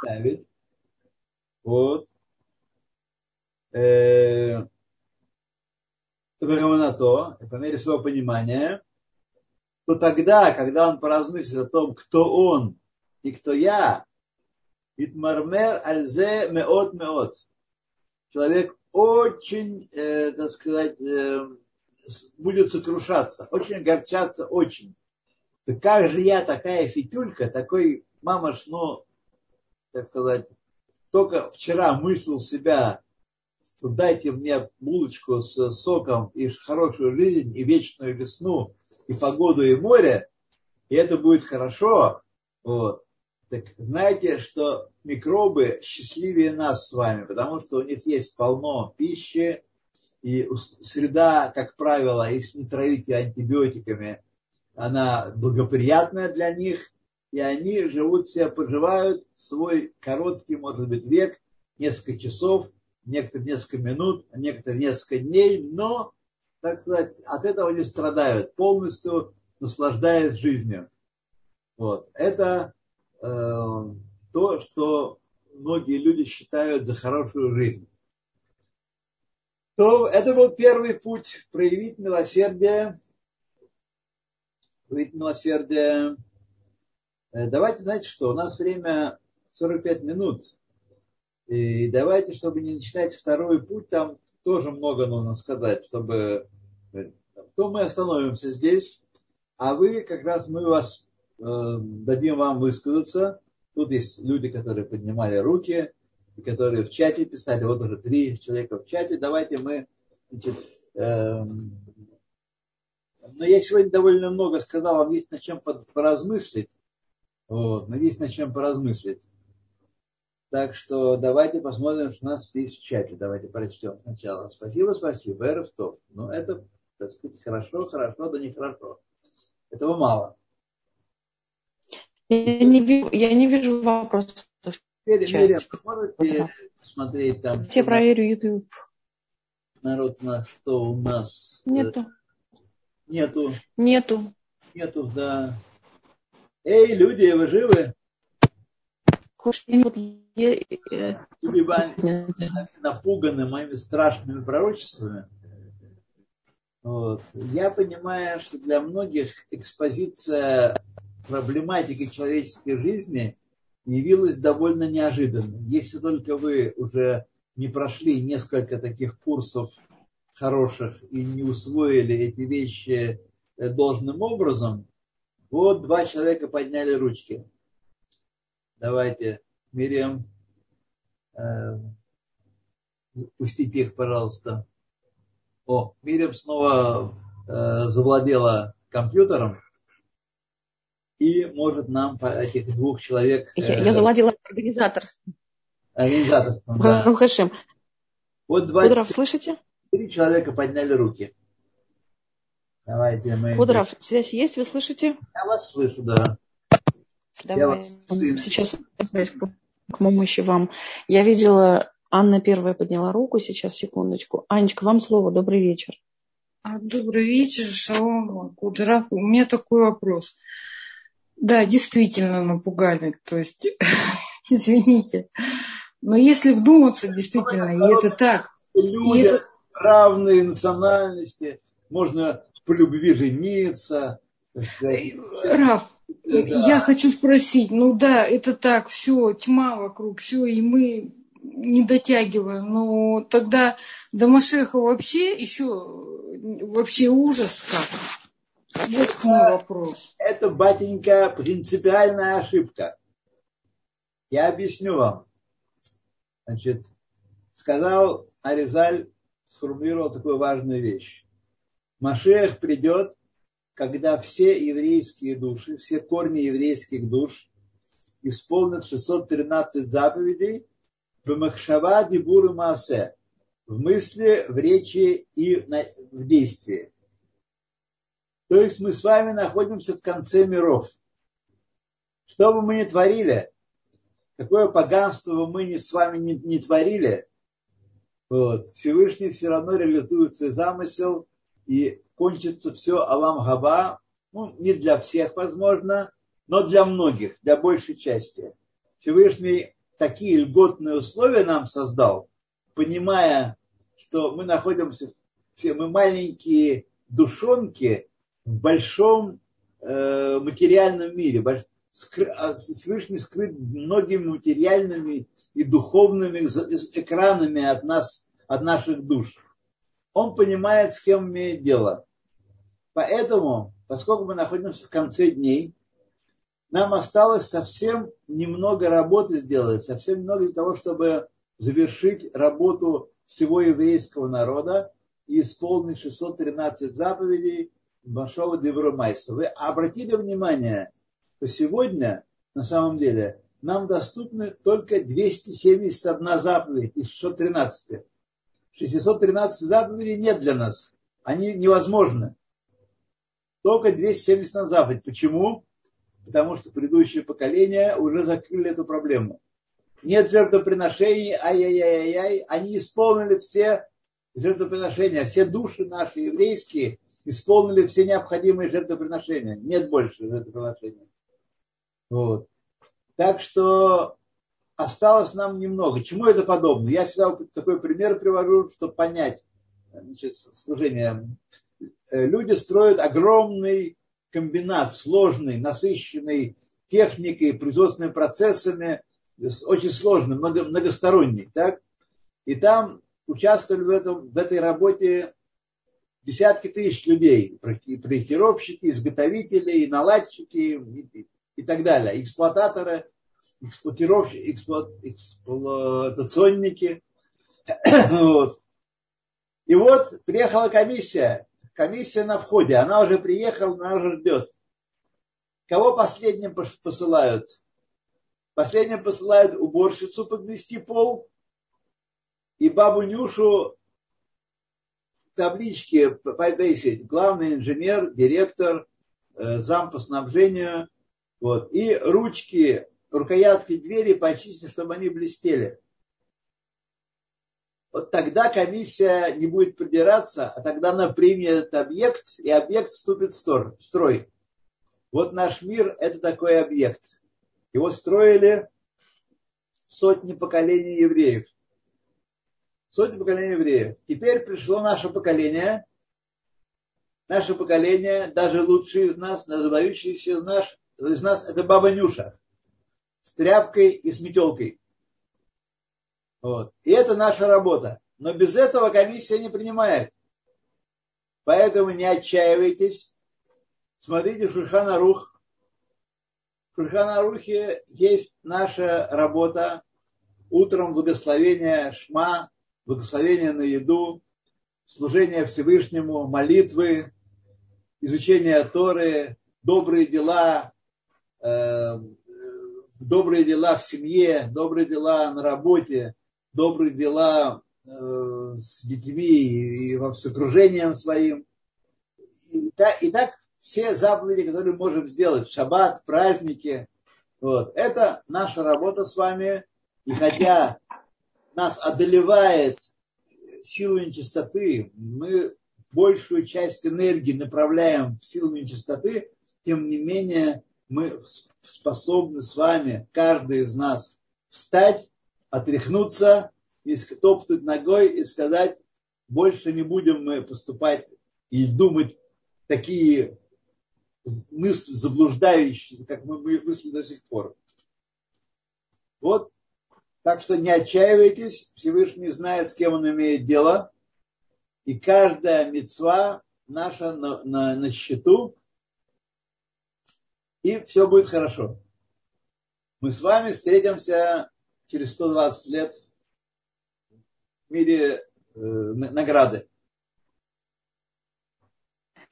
представить. Вот. Э, то, по мере своего понимания, то тогда, когда он поразмыслит о том, кто он и кто я, Итмармер альзе меот меот. Человек очень, э, так сказать, э, будет сокрушаться, очень огорчаться, очень. Так как же я такая фитюлька, такой мамаш, ну, так сказать, только вчера мыслил себя, что дайте мне булочку с соком и хорошую жизнь, и вечную весну, и погоду, и море, и это будет хорошо. Вот. Так знаете, что микробы счастливее нас с вами, потому что у них есть полно пищи, и среда, как правило, если не травить ее антибиотиками, она благоприятная для них, и они живут себе, поживают свой короткий, может быть, век, несколько часов, некоторые несколько минут, некоторые несколько дней, но, так сказать, от этого не страдают, полностью наслаждаясь жизнью. Вот. Это э, то, что многие люди считают за хорошую жизнь. То это был первый путь проявить милосердие, проявить милосердие давайте, знаете что, у нас время 45 минут. И давайте, чтобы не начинать второй путь, там тоже много нужно сказать, чтобы... Э, то мы остановимся здесь, а вы, как раз мы вас э, дадим вам высказаться. Тут есть люди, которые поднимали руки, которые в чате писали, вот уже три человека в чате. Давайте мы, значит, э, но я сегодня довольно много сказал, вам есть над чем поразмыслить. Вот, но есть над чем поразмыслить. Так что давайте посмотрим, что у нас есть в чате. Давайте прочтем сначала. Спасибо, спасибо. Эрфтов. Ну, это, так сказать, хорошо, хорошо, да нехорошо. Этого мало. Я не вижу, я не вижу вопросов. Миря, можете посмотреть там? Я проверю YouTube. Народ на что у нас? Нету. Нету. Нету. Нету, да. Эй, люди, вы живы? напуганы моими страшными пророчествами. Вот. Я понимаю, что для многих экспозиция проблематики человеческой жизни явилась довольно неожиданной. Если только вы уже не прошли несколько таких курсов хороших и не усвоили эти вещи э, должным образом, вот два человека подняли ручки. Давайте, Мириам, э, пустите их, пожалуйста. О, Мириам снова э, завладела компьютером и может нам по этих двух человек... Э, я, я завладела организаторством. Организаторством, да. Вот два... Кудров, слышите? Три человека подняли руки. Давайте мы... Кудров, связь есть, вы слышите? Я вас слышу, да. Давай, сейчас к помощи вам. Я видела, Анна первая подняла руку, сейчас, секундочку. Анечка, вам слово, добрый вечер. А, добрый вечер, Шалом, Кудров. У меня такой вопрос. Да, действительно напугали. То есть, извините. Но если вдуматься, действительно, и это так. Люди это... равные национальности, можно по любви жениться. Раф, да. я хочу спросить, ну да, это так, все, тьма вокруг, все, и мы не дотягиваем. Но тогда до Машеха вообще еще вообще ужас как. Вот мой вопрос. Это, батенька, принципиальная ошибка. Я объясню вам. Значит, сказал Аризаль, сформулировал такую важную вещь. Машех придет, когда все еврейские души, все корни еврейских душ исполнят 613 заповедей в Махшава Дибуру Маасе, в мысли, в речи и в действии. То есть мы с вами находимся в конце миров. Что бы мы ни творили, какое поганство бы мы ни с вами не, не творили, вот, Всевышний все равно реализует свой замысел, и кончится все Алам Габа, ну, не для всех, возможно, но для многих, для большей части. Всевышний такие льготные условия нам создал, понимая, что мы находимся, все мы маленькие душонки в большом э, материальном мире. А, Всевышний скрыт многими материальными и духовными экранами от нас, от наших душ. Он понимает, с кем имеет дело. Поэтому, поскольку мы находимся в конце дней, нам осталось совсем немного работы сделать, совсем немного для того, чтобы завершить работу всего еврейского народа и исполнить 613 заповедей Башова Девромайса. Вы обратили внимание, что сегодня, на самом деле, нам доступны только 271 заповедь из 613. 613 заповедей нет для нас. Они невозможны. Только 270 заповедей. Почему? Потому что предыдущее поколение уже закрыли эту проблему. Нет жертвоприношений, ай-яй-яй-яй. Они исполнили все жертвоприношения, все души наши еврейские исполнили все необходимые жертвоприношения. Нет больше жертвоприношений. Вот. Так что осталось нам немного. Чему это подобно? Я всегда такой пример привожу, чтобы понять значит, служение. Э, люди строят огромный комбинат, сложный, насыщенный техникой, производственными процессами, очень сложный, много, многосторонний. Так? И там участвовали в, этом, в этой работе десятки тысяч людей, и проектировщики, изготовители, и наладчики, и, и так далее, эксплуататоры, эксплуатировщики, эксплуат, эксплуатационники. вот. И вот приехала комиссия, комиссия на входе, она уже приехала, она уже ждет. Кого последним посылают? Последним посылают уборщицу подмести пол и бабу Нюшу таблички повесить. Главный инженер, директор, э, зам по снабжению. Вот. И ручки, рукоятки двери почистить, чтобы они блестели. Вот тогда комиссия не будет придираться, а тогда она примет объект, и объект вступит в строй. Вот наш мир – это такой объект. Его строили сотни поколений евреев сотни поколений евреев. Теперь пришло наше поколение, наше поколение, даже лучшие из нас, даже выдающиеся из нас, из нас это баба Нюша с тряпкой и с метелкой. Вот. И это наша работа. Но без этого комиссия не принимает. Поэтому не отчаивайтесь. Смотрите Шульхана Рух. В Шульхана Рухе есть наша работа. Утром благословение Шма, благословение на еду, служение Всевышнему, молитвы, изучение Торы, добрые дела, э, добрые дела в семье, добрые дела на работе, добрые дела э, с детьми и с окружением своим. И так, и так все заповеди, которые можем сделать, шаббат, праздники. Вот. Это наша работа с вами. И хотя нас одолевает силу нечистоты, мы большую часть энергии направляем в силу нечистоты, тем не менее мы способны с вами, каждый из нас, встать, отряхнуться, и топнуть ногой и сказать, больше не будем мы поступать и думать такие мысли заблуждающие, как мы мысли до сих пор. Вот. Так что не отчаивайтесь, Всевышний знает, с кем он имеет дело. И каждая мецва наша на, на, на счету, и все будет хорошо. Мы с вами встретимся через 120 лет в мире э, награды.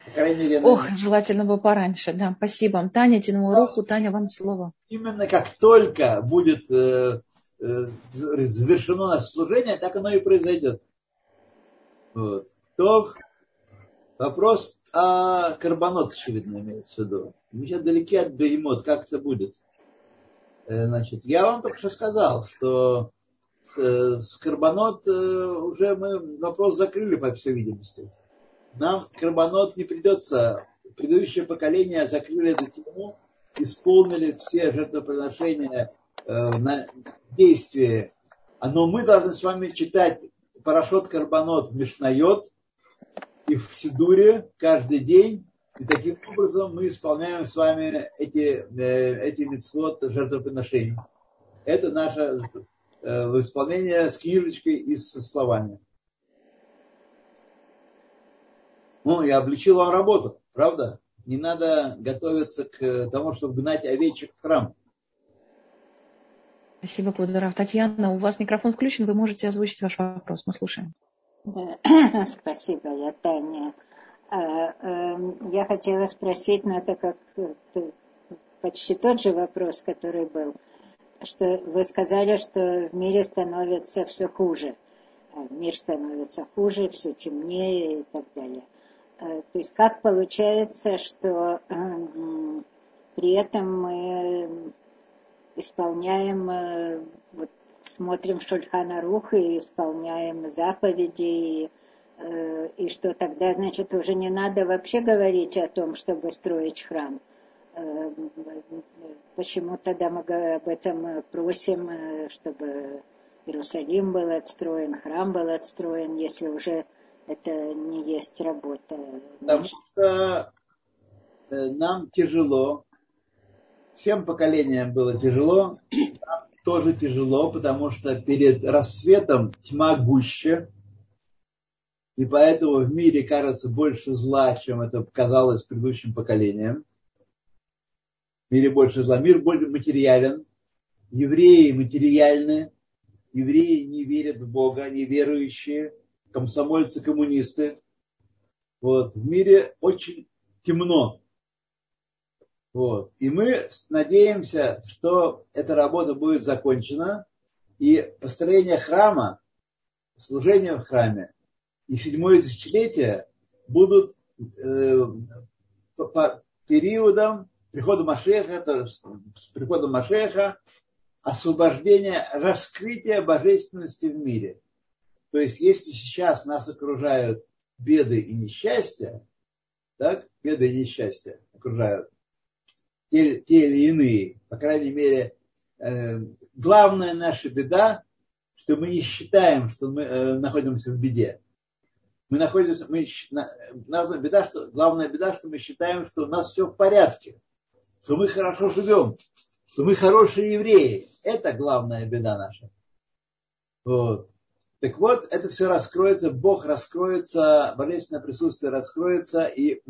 По крайней мере, Ох, на... желательно бы пораньше, да. Спасибо. Таня тянула руку. Таня, вам слово. Именно как только будет э, э, завершено наше служение, так оно и произойдет. Вот. То вопрос о карбонот, очевидно, имеется в виду. Мы сейчас далеки от беймот, как это будет. Э, значит, я вам только что сказал, что э, с карбонот э, уже мы вопрос закрыли, по всей видимости. Нам карбонот не придется. Предыдущее поколение закрыли эту тему, исполнили все жертвоприношения на действие. Но мы должны с вами читать парашют карбонот в Мишнайот и в Сидуре каждый день и таким образом мы исполняем с вами эти, э, эти митцвот жертвоприношений. Это наше э, исполнение с книжечкой и со словами. Ну, я облегчил вам работу, правда? Не надо готовиться к тому, чтобы гнать овечек в храм. Спасибо, Кударов. Татьяна, у вас микрофон включен, вы можете озвучить ваш вопрос. Мы слушаем. Да. Спасибо, я Таня. А, эм, я хотела спросить, но это как э, почти тот же вопрос, который был, что вы сказали, что в мире становится все хуже. А, мир становится хуже, все темнее и так далее. А, то есть как получается, что эм, при этом мы исполняем, э, вот, смотрим Шульхана Рух и исполняем заповеди, и Э, и что тогда, значит, уже не надо вообще говорить о том, чтобы строить храм. Э, почему тогда мы об этом просим, э, чтобы Иерусалим был отстроен, храм был отстроен, если уже это не есть работа? Потому что нам тяжело, всем поколениям было тяжело, нам тоже тяжело, потому что перед рассветом тьма гуще, и поэтому в мире кажется больше зла, чем это казалось предыдущим поколениям. В мире больше зла. Мир более материален. Евреи материальны. Евреи не верят в Бога, неверующие, комсомольцы, коммунисты. Вот. В мире очень темно. Вот. И мы надеемся, что эта работа будет закончена, и построение храма, служение в храме и седьмое тысячелетие будут э, по, периодам прихода Машеха, с приходом Машеха, освобождения, раскрытия божественности в мире. То есть, если сейчас нас окружают беды и несчастья, так, беды и несчастья окружают, те, те или иные, по крайней мере, э, главная наша беда, что мы не считаем, что мы э, находимся в беде мы находимся, мы, наша беда, что, главная беда, что мы считаем, что у нас все в порядке, что мы хорошо живем, что мы хорошие евреи. Это главная беда наша. Вот. Так вот, это все раскроется, Бог раскроется, божественное присутствие раскроется, и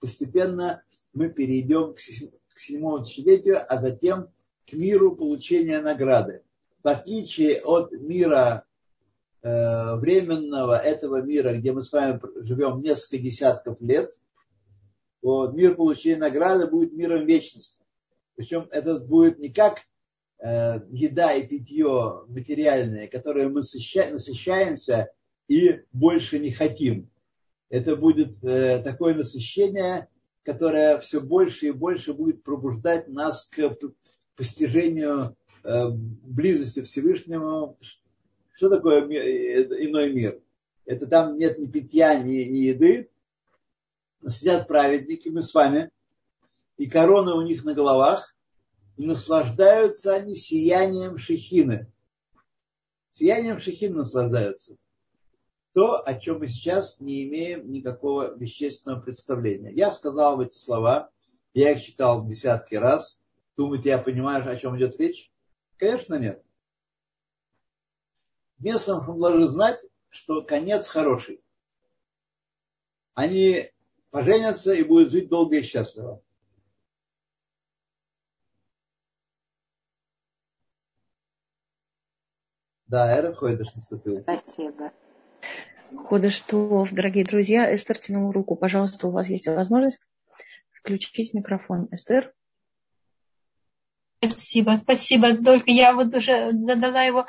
постепенно мы перейдем к седьмому тысячелетию, а затем к миру получения награды. В отличие от мира временного, этого мира, где мы с вами живем несколько десятков лет, вот, мир получения награды будет миром вечности. Причем это будет не как э, еда и питье материальное, которое мы насыщаемся и больше не хотим. Это будет э, такое насыщение, которое все больше и больше будет пробуждать нас к постижению э, близости Всевышнему. Что такое иной мир? Это там нет ни питья, ни, ни еды, но сидят праведники, мы с вами, и корона у них на головах, и наслаждаются они сиянием шехины. Сиянием шехины наслаждаются. То, о чем мы сейчас не имеем никакого вещественного представления. Я сказал эти слова, я их читал десятки раз. Думаете, я понимаю, о чем идет речь? Конечно, нет. Местным мы должны знать, что конец хороший. Они поженятся и будут жить долго и счастливо. Да, Эра Ходыш наступил. Спасибо. Ходыштов, дорогие друзья, Эстер тянула руку. Пожалуйста, у вас есть возможность включить микрофон. Эстер? Спасибо, спасибо. Только я вот уже задала его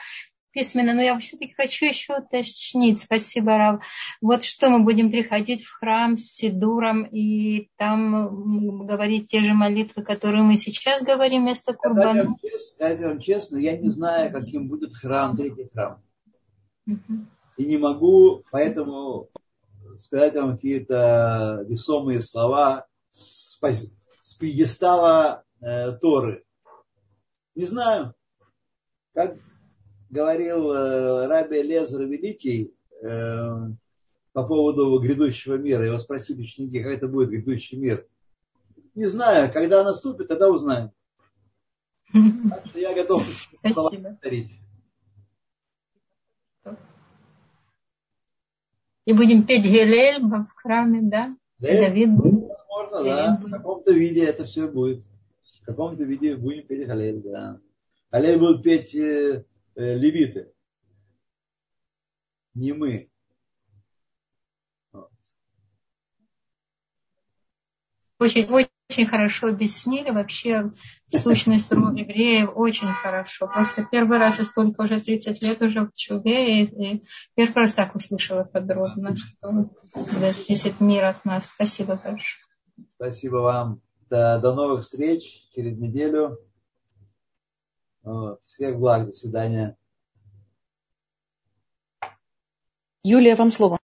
письменно, но я все-таки хочу еще уточнить. Спасибо, Рав. Вот что мы будем приходить в храм с Сидуром и там говорить те же молитвы, которые мы сейчас говорим вместо Курбана? Скажите вам честно, я не знаю, каким будет храм, третий храм. И не могу поэтому сказать вам какие-то весомые слова с, с пьедестала э, Торы. Не знаю. Как говорил э, Раби Лезер Великий э, по поводу грядущего мира. Его спросили ученики, как это будет грядущий мир. Не знаю, когда наступит, тогда узнаем. Так что я готов повторить. И будем петь Гелель в храме, да? Да, Давид будет. Возможно, да. В каком-то виде это все будет. В каком-то виде будем петь Галель, да. Галель будут петь э, левиты. Не мы. Очень, очень хорошо объяснили вообще сущность рода евреев, очень хорошо. Просто первый раз и столько уже 30 лет уже в Чуве, и, и первый раз так услышала подробно, что здесь этот мир от нас. Спасибо большое. Спасибо вам. До, до новых встреч через неделю. Вот. Всех благ. До свидания. Юлия, вам слово.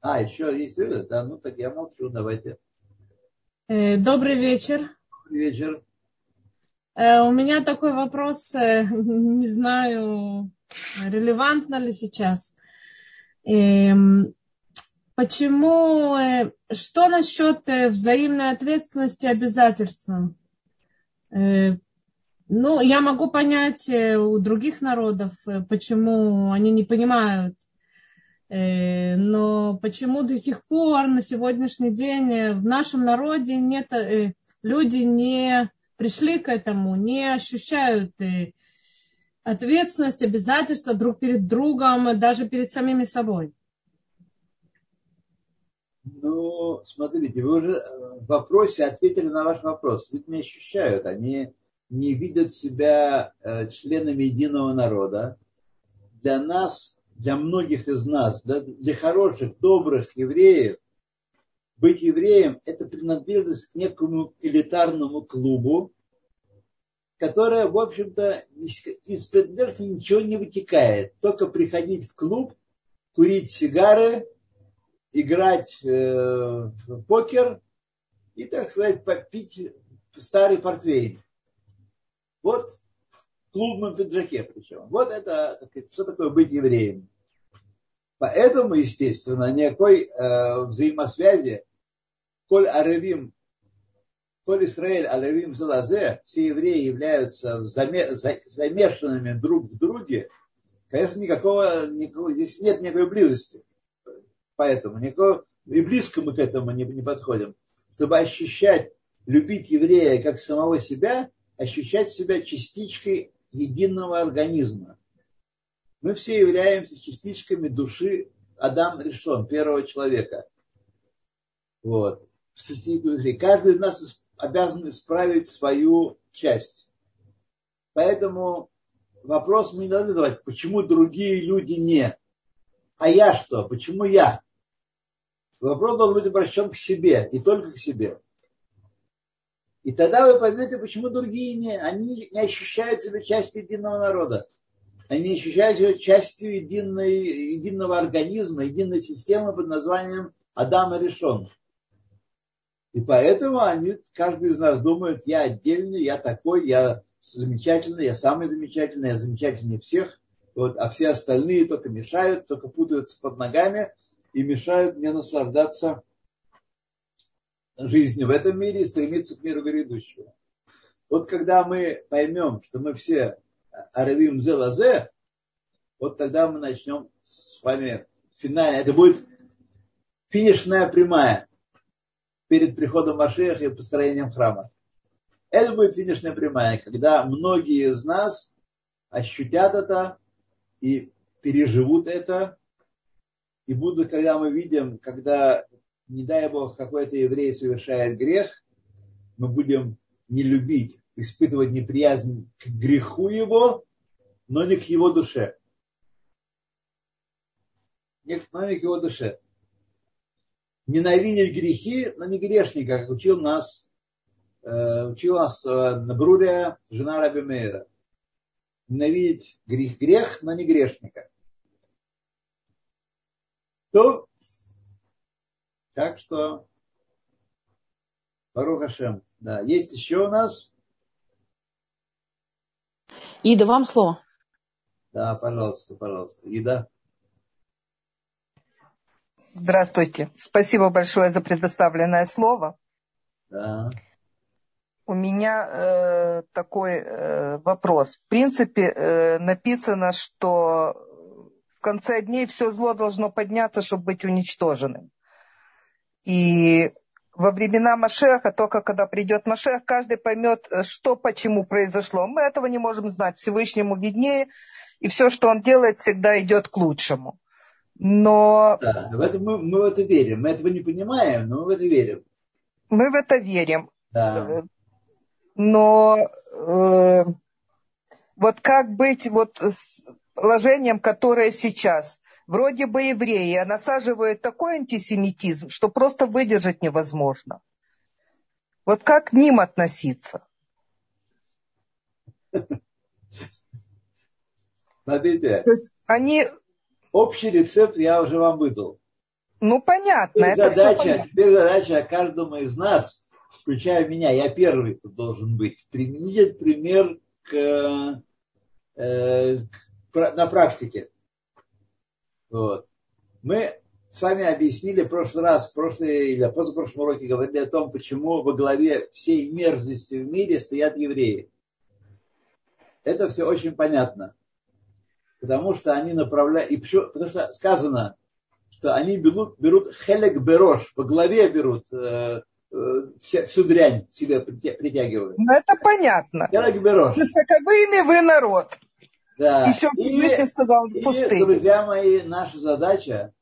А, еще есть Юлия? Да, ну так я молчу, давайте. Э, добрый вечер. Добрый вечер. Э, у меня такой вопрос, э, не знаю, релевантно ли сейчас. Эм, почему, что насчет взаимной ответственности и обязательства? Ну, я могу понять у других народов, почему они не понимают Э, но почему до сих пор на сегодняшний день в нашем народе нет, э, люди не пришли к этому, не ощущают э, ответственность, обязательства друг перед другом, даже перед самими собой? Ну, смотрите, вы уже в вопросе ответили на ваш вопрос. Люди не ощущают, они не видят себя членами единого народа. Для нас для многих из нас, да, для хороших, добрых евреев, быть евреем – это принадлежность к некому элитарному клубу, которая, в общем-то, из принадлежности ничего не вытекает. Только приходить в клуб, курить сигары, играть э, в покер и, так сказать, попить старый портвейн. Вот клубном пиджаке причем. Вот это, сказать, что такое быть евреем. Поэтому, естественно, никакой э, взаимосвязи, коль аревим, коль Израиль аревим залазе, все евреи являются замешанными друг в друге, Конечно, никакого, никакого здесь нет никакой близости. Поэтому никакого, и близко мы к этому не, не подходим. Чтобы ощущать, любить еврея как самого себя, ощущать себя частичкой единого организма. Мы все являемся частичками души Адам решен, первого человека. Вот. Каждый из нас обязан исправить свою часть. Поэтому вопрос мы не должны задавать, почему другие люди не. А я что? Почему я? Вопрос должен быть обращен к себе и только к себе. И тогда вы поймете, почему другие не. Они не ощущают себя частью единого народа. Они ощущают себя частью единой, единого организма, единой системы под названием Адама решен. И поэтому они, каждый из нас думает, я отдельный, я такой, я замечательный, я самый замечательный, я замечательнее всех. Вот, а все остальные только мешают, только путаются под ногами и мешают мне наслаждаться жизнью в этом мире и стремиться к миру грядущего. Вот когда мы поймем, что мы все Аравим Зелазе, вот тогда мы начнем с вами финальное. Это будет финишная прямая перед приходом Машеха и построением храма. Это будет финишная прямая, когда многие из нас ощутят это и переживут это. И будут, когда мы видим, когда, не дай Бог, какой-то еврей совершает грех, мы будем не любить, испытывать неприязнь к греху его, но не к его душе. Не, но не к его душе. Ненавидеть грехи, но не грешника, как учил нас, э, учил нас э, Набрурия, жена Раби Мейра. Ненавидеть грех, грех, но не грешника. То, так что, Барух Хашем. Да, есть еще у нас. Ида, вам слово. Да, пожалуйста, пожалуйста. Ида. Здравствуйте. Спасибо большое за предоставленное слово. Да. У меня э, такой э, вопрос. В принципе, э, написано, что в конце дней все зло должно подняться, чтобы быть уничтоженным. И во времена Машеха, только когда придет Машех, каждый поймет, что почему произошло. Мы этого не можем знать. Всевышнему виднее и все, что он делает, всегда идет к лучшему. Но... Да, в это мы, мы в это верим. Мы этого не понимаем, но мы в это верим. Мы в это верим. Да. Но э, вот как быть вот с положением, которое сейчас? Вроде бы евреи, а насаживают такой антисемитизм, что просто выдержать невозможно. Вот как к ним относиться? Смотрите. То есть они... Общий рецепт я уже вам выдал. Ну, понятно. Теперь, это задача, понятно. теперь задача каждому из нас, включая меня, я первый тут должен быть, применить этот пример к, э, к, на практике. Вот. Мы с вами объяснили в прошлый раз, в прошлый или позапрошлом уроке говорили о том, почему во главе всей мерзости в мире стоят евреи. Это все очень понятно потому что они направляют, и почему, потому что сказано, что они берут, берут хелек берош, по голове берут э, э, все, всю дрянь себе притягивают. Ну, это понятно. Хелек берош. Высоковыйный вы народ. Да. Еще Всевышний сказал в и, пустыне. друзья мои, наша задача,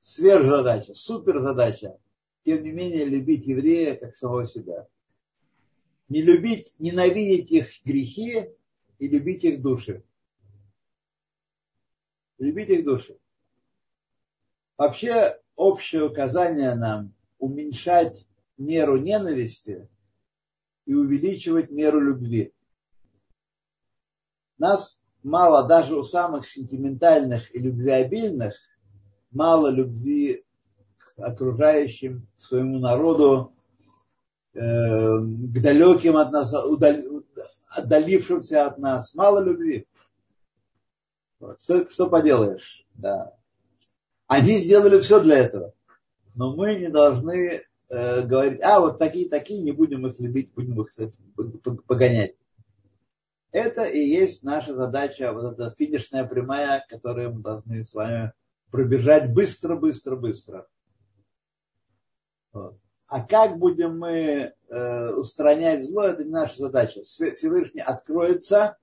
сверхзадача, суперзадача, тем не менее, любить еврея как самого себя. Не любить, ненавидеть их грехи и любить их души любить их души. Вообще, общее указание нам уменьшать меру ненависти и увеличивать меру любви. Нас мало, даже у самых сентиментальных и любвеобильных, мало любви к окружающим, к своему народу, э, к далеким от нас, отдалившимся от нас. Мало любви. Что, что поделаешь? Да. Они сделали все для этого. Но мы не должны э, говорить, а вот такие-такие, не будем их любить, будем их кстати, погонять. Это и есть наша задача, вот эта финишная прямая, которую мы должны с вами пробежать быстро, быстро, быстро. Вот. А как будем мы э, устранять зло, это не наша задача. Всевышний откроется,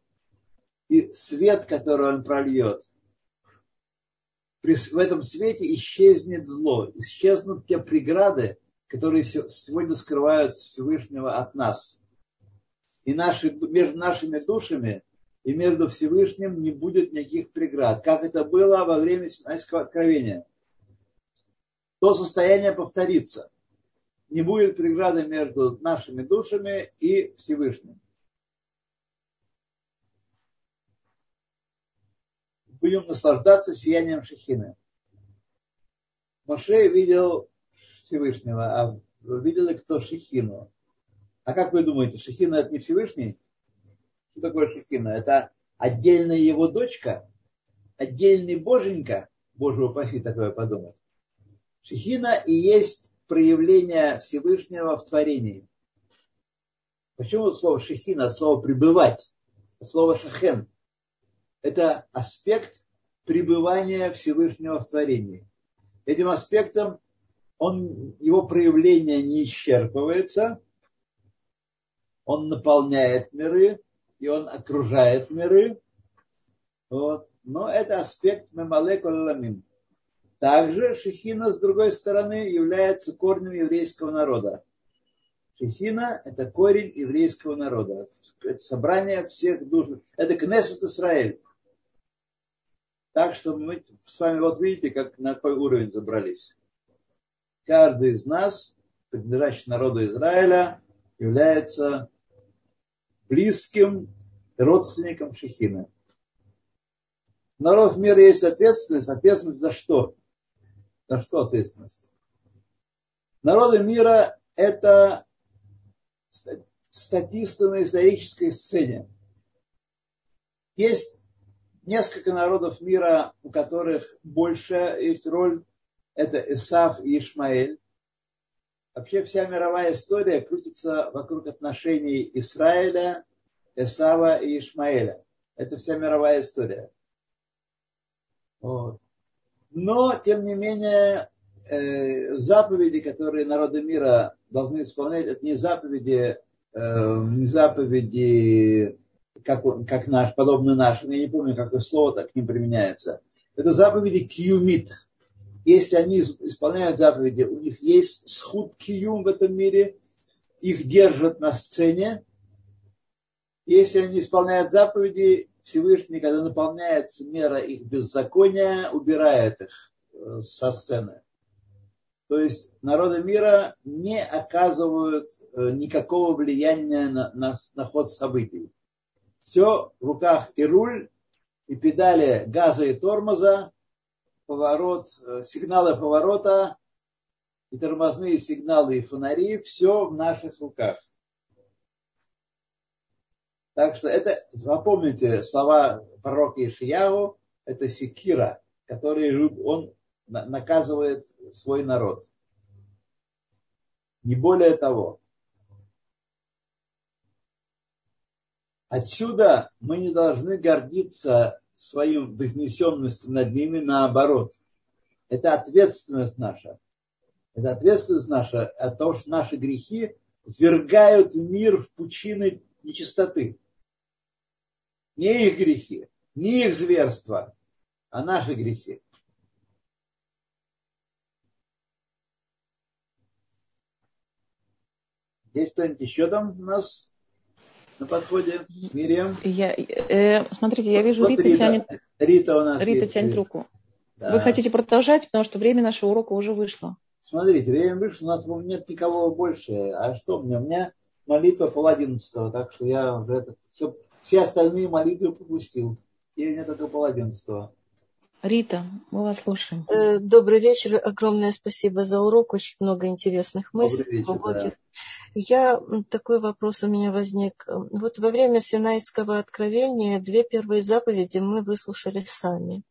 и свет, который он прольет, в этом свете исчезнет зло, исчезнут те преграды, которые сегодня скрывают Всевышнего от нас. И наши, между нашими душами и между Всевышним не будет никаких преград, как это было во время Синайского откровения. То состояние повторится. Не будет преграды между нашими душами и Всевышним. Будем наслаждаться сиянием Шехины. Моше видел Всевышнего, а видели кто Шехину. А как вы думаете, Шехина это не Всевышний? Что такое Шехина? Это отдельная его дочка, отдельный боженька, Боже упаси такое подумать. Шехина и есть проявление Всевышнего в творении. Почему слово шехина, слово пребывать, слово шахен? Это аспект пребывания Всевышнего в творении. Этим аспектом он, его проявление не исчерпывается, он наполняет миры, и он окружает миры. Вот. Но это аспект мемалек ламин. Также Шехина, с другой стороны, является корнем еврейского народа. Шехина – это корень еврейского народа. Это собрание всех душ. Это Кнессет Израиль. Так что мы с вами вот видите, как на какой уровень забрались каждый из нас, принадлежащий народу Израиля, является близким родственником Шехина. Народ мира есть ответственность. Ответственность за что? За что ответственность? Народы мира – это статисты на исторической сцене. Есть несколько народов мира, у которых больше есть роль это Исав и Ишмаэль. Вообще вся мировая история крутится вокруг отношений Израиля, Исава и Ишмаэля. Это вся мировая история. Вот. Но, тем не менее, э, заповеди, которые народы мира должны исполнять, это не заповеди, э, не заповеди, как, как наш, подобные нашим. Я не помню, какое слово так к ним применяется. Это заповеди киумит если они исполняют заповеди, у них есть схуд киюм в этом мире, их держат на сцене. Если они исполняют заповеди, Всевышний, когда наполняется мера их беззакония, убирает их э, со сцены. То есть народы мира не оказывают э, никакого влияния на, на, на ход событий. Все в руках и руль, и педали газа и тормоза, поворот, э, сигналы поворота и тормозные сигналы и фонари, все в наших руках. Так что это, запомните слова пророка Ишияву, это секира, который он наказывает свой народ. Не более того. Отсюда мы не должны гордиться свою вознесенностью над ними наоборот. Это ответственность наша. Это ответственность наша от того, что наши грехи ввергают мир в пучины нечистоты. Не их грехи, не их зверства, а наши грехи. Есть кто-нибудь еще там у нас? На подходе. Мириам. Я, э, смотрите, я вижу, вот Рита, Рита тянет. Рита у нас Рита есть. тянет руку. Да. Вы хотите продолжать, потому что время нашего урока уже вышло. Смотрите, время вышло, у нас нет никого больше. А что мне? У меня молитва пол одиннадцатого, так что я уже это, все, все остальные молитвы пропустил. И мне только пол одиннадцатого. Рита, мы вас слушаем. Э, добрый вечер. Огромное спасибо за урок. Очень много интересных мыслей. глубоких. Да. Я, такой вопрос у меня возник. Вот во время Синайского откровения две первые заповеди мы выслушали сами.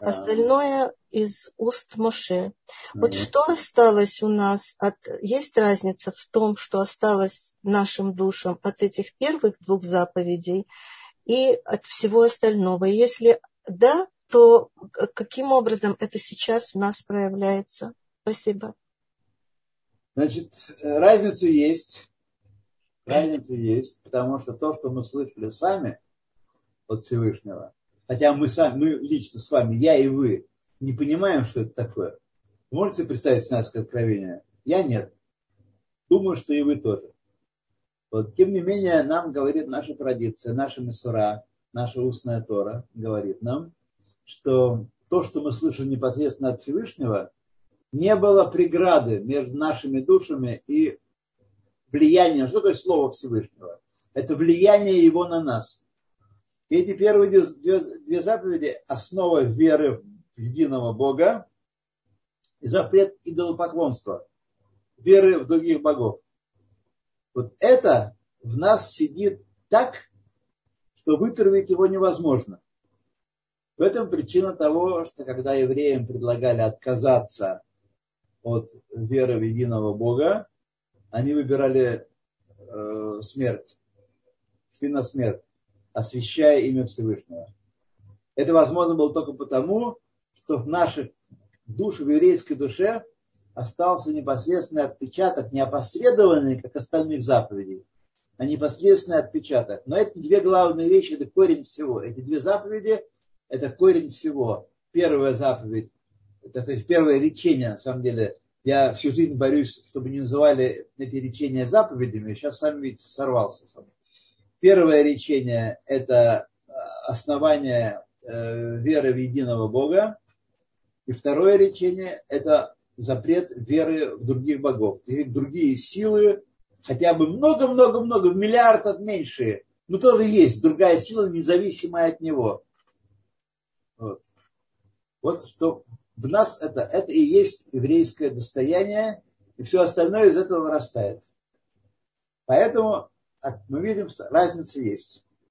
Да. Остальное из уст Моше. Да. Вот что осталось у нас от... Есть разница в том, что осталось нашим душам от этих первых двух заповедей и от всего остального. Если да, то каким образом это сейчас в нас проявляется? Спасибо. Значит, разница есть. Разница есть, потому что то, что мы слышали сами от Всевышнего, хотя мы сами, мы лично с вами, я и вы, не понимаем, что это такое. Можете представить снайское откровение? Я нет. Думаю, что и вы тоже. Вот, тем не менее, нам говорит наша традиция, наша месура, наша устная Тора говорит нам, что то, что мы слышим непосредственно от Всевышнего, не было преграды между нашими душами и влиянием. Что такое слово Всевышнего? Это влияние его на нас. И эти первые две, две заповеди – основа веры в единого Бога и запрет идолопоклонства, веры в других богов. Вот это в нас сидит так, что вытравить его невозможно. В этом причина того, что когда евреям предлагали отказаться от веры в единого Бога, они выбирали э, смерть, шли на смерть, освящая имя Всевышнего. Это возможно было только потому, что в наших душах, в еврейской душе остался непосредственный отпечаток, не опосредованный, как остальных заповедей, а непосредственный отпечаток. Но это две главные вещи, это корень всего. Эти две заповеди – это корень всего. Первая заповедь, это то есть первое речение, на самом деле, я всю жизнь борюсь, чтобы не называли эти речения заповедями, сейчас сам видите, сорвался сам. Первое речение – это э, основание э, веры в единого Бога. И второе речение – это запрет веры в других богов. И другие силы, хотя бы много-много-много, миллиард от меньшие, но тоже есть другая сила, независимая от него. Вот, вот что в нас это, это и есть еврейское достояние, и все остальное из этого вырастает. Поэтому мы видим, что разница есть.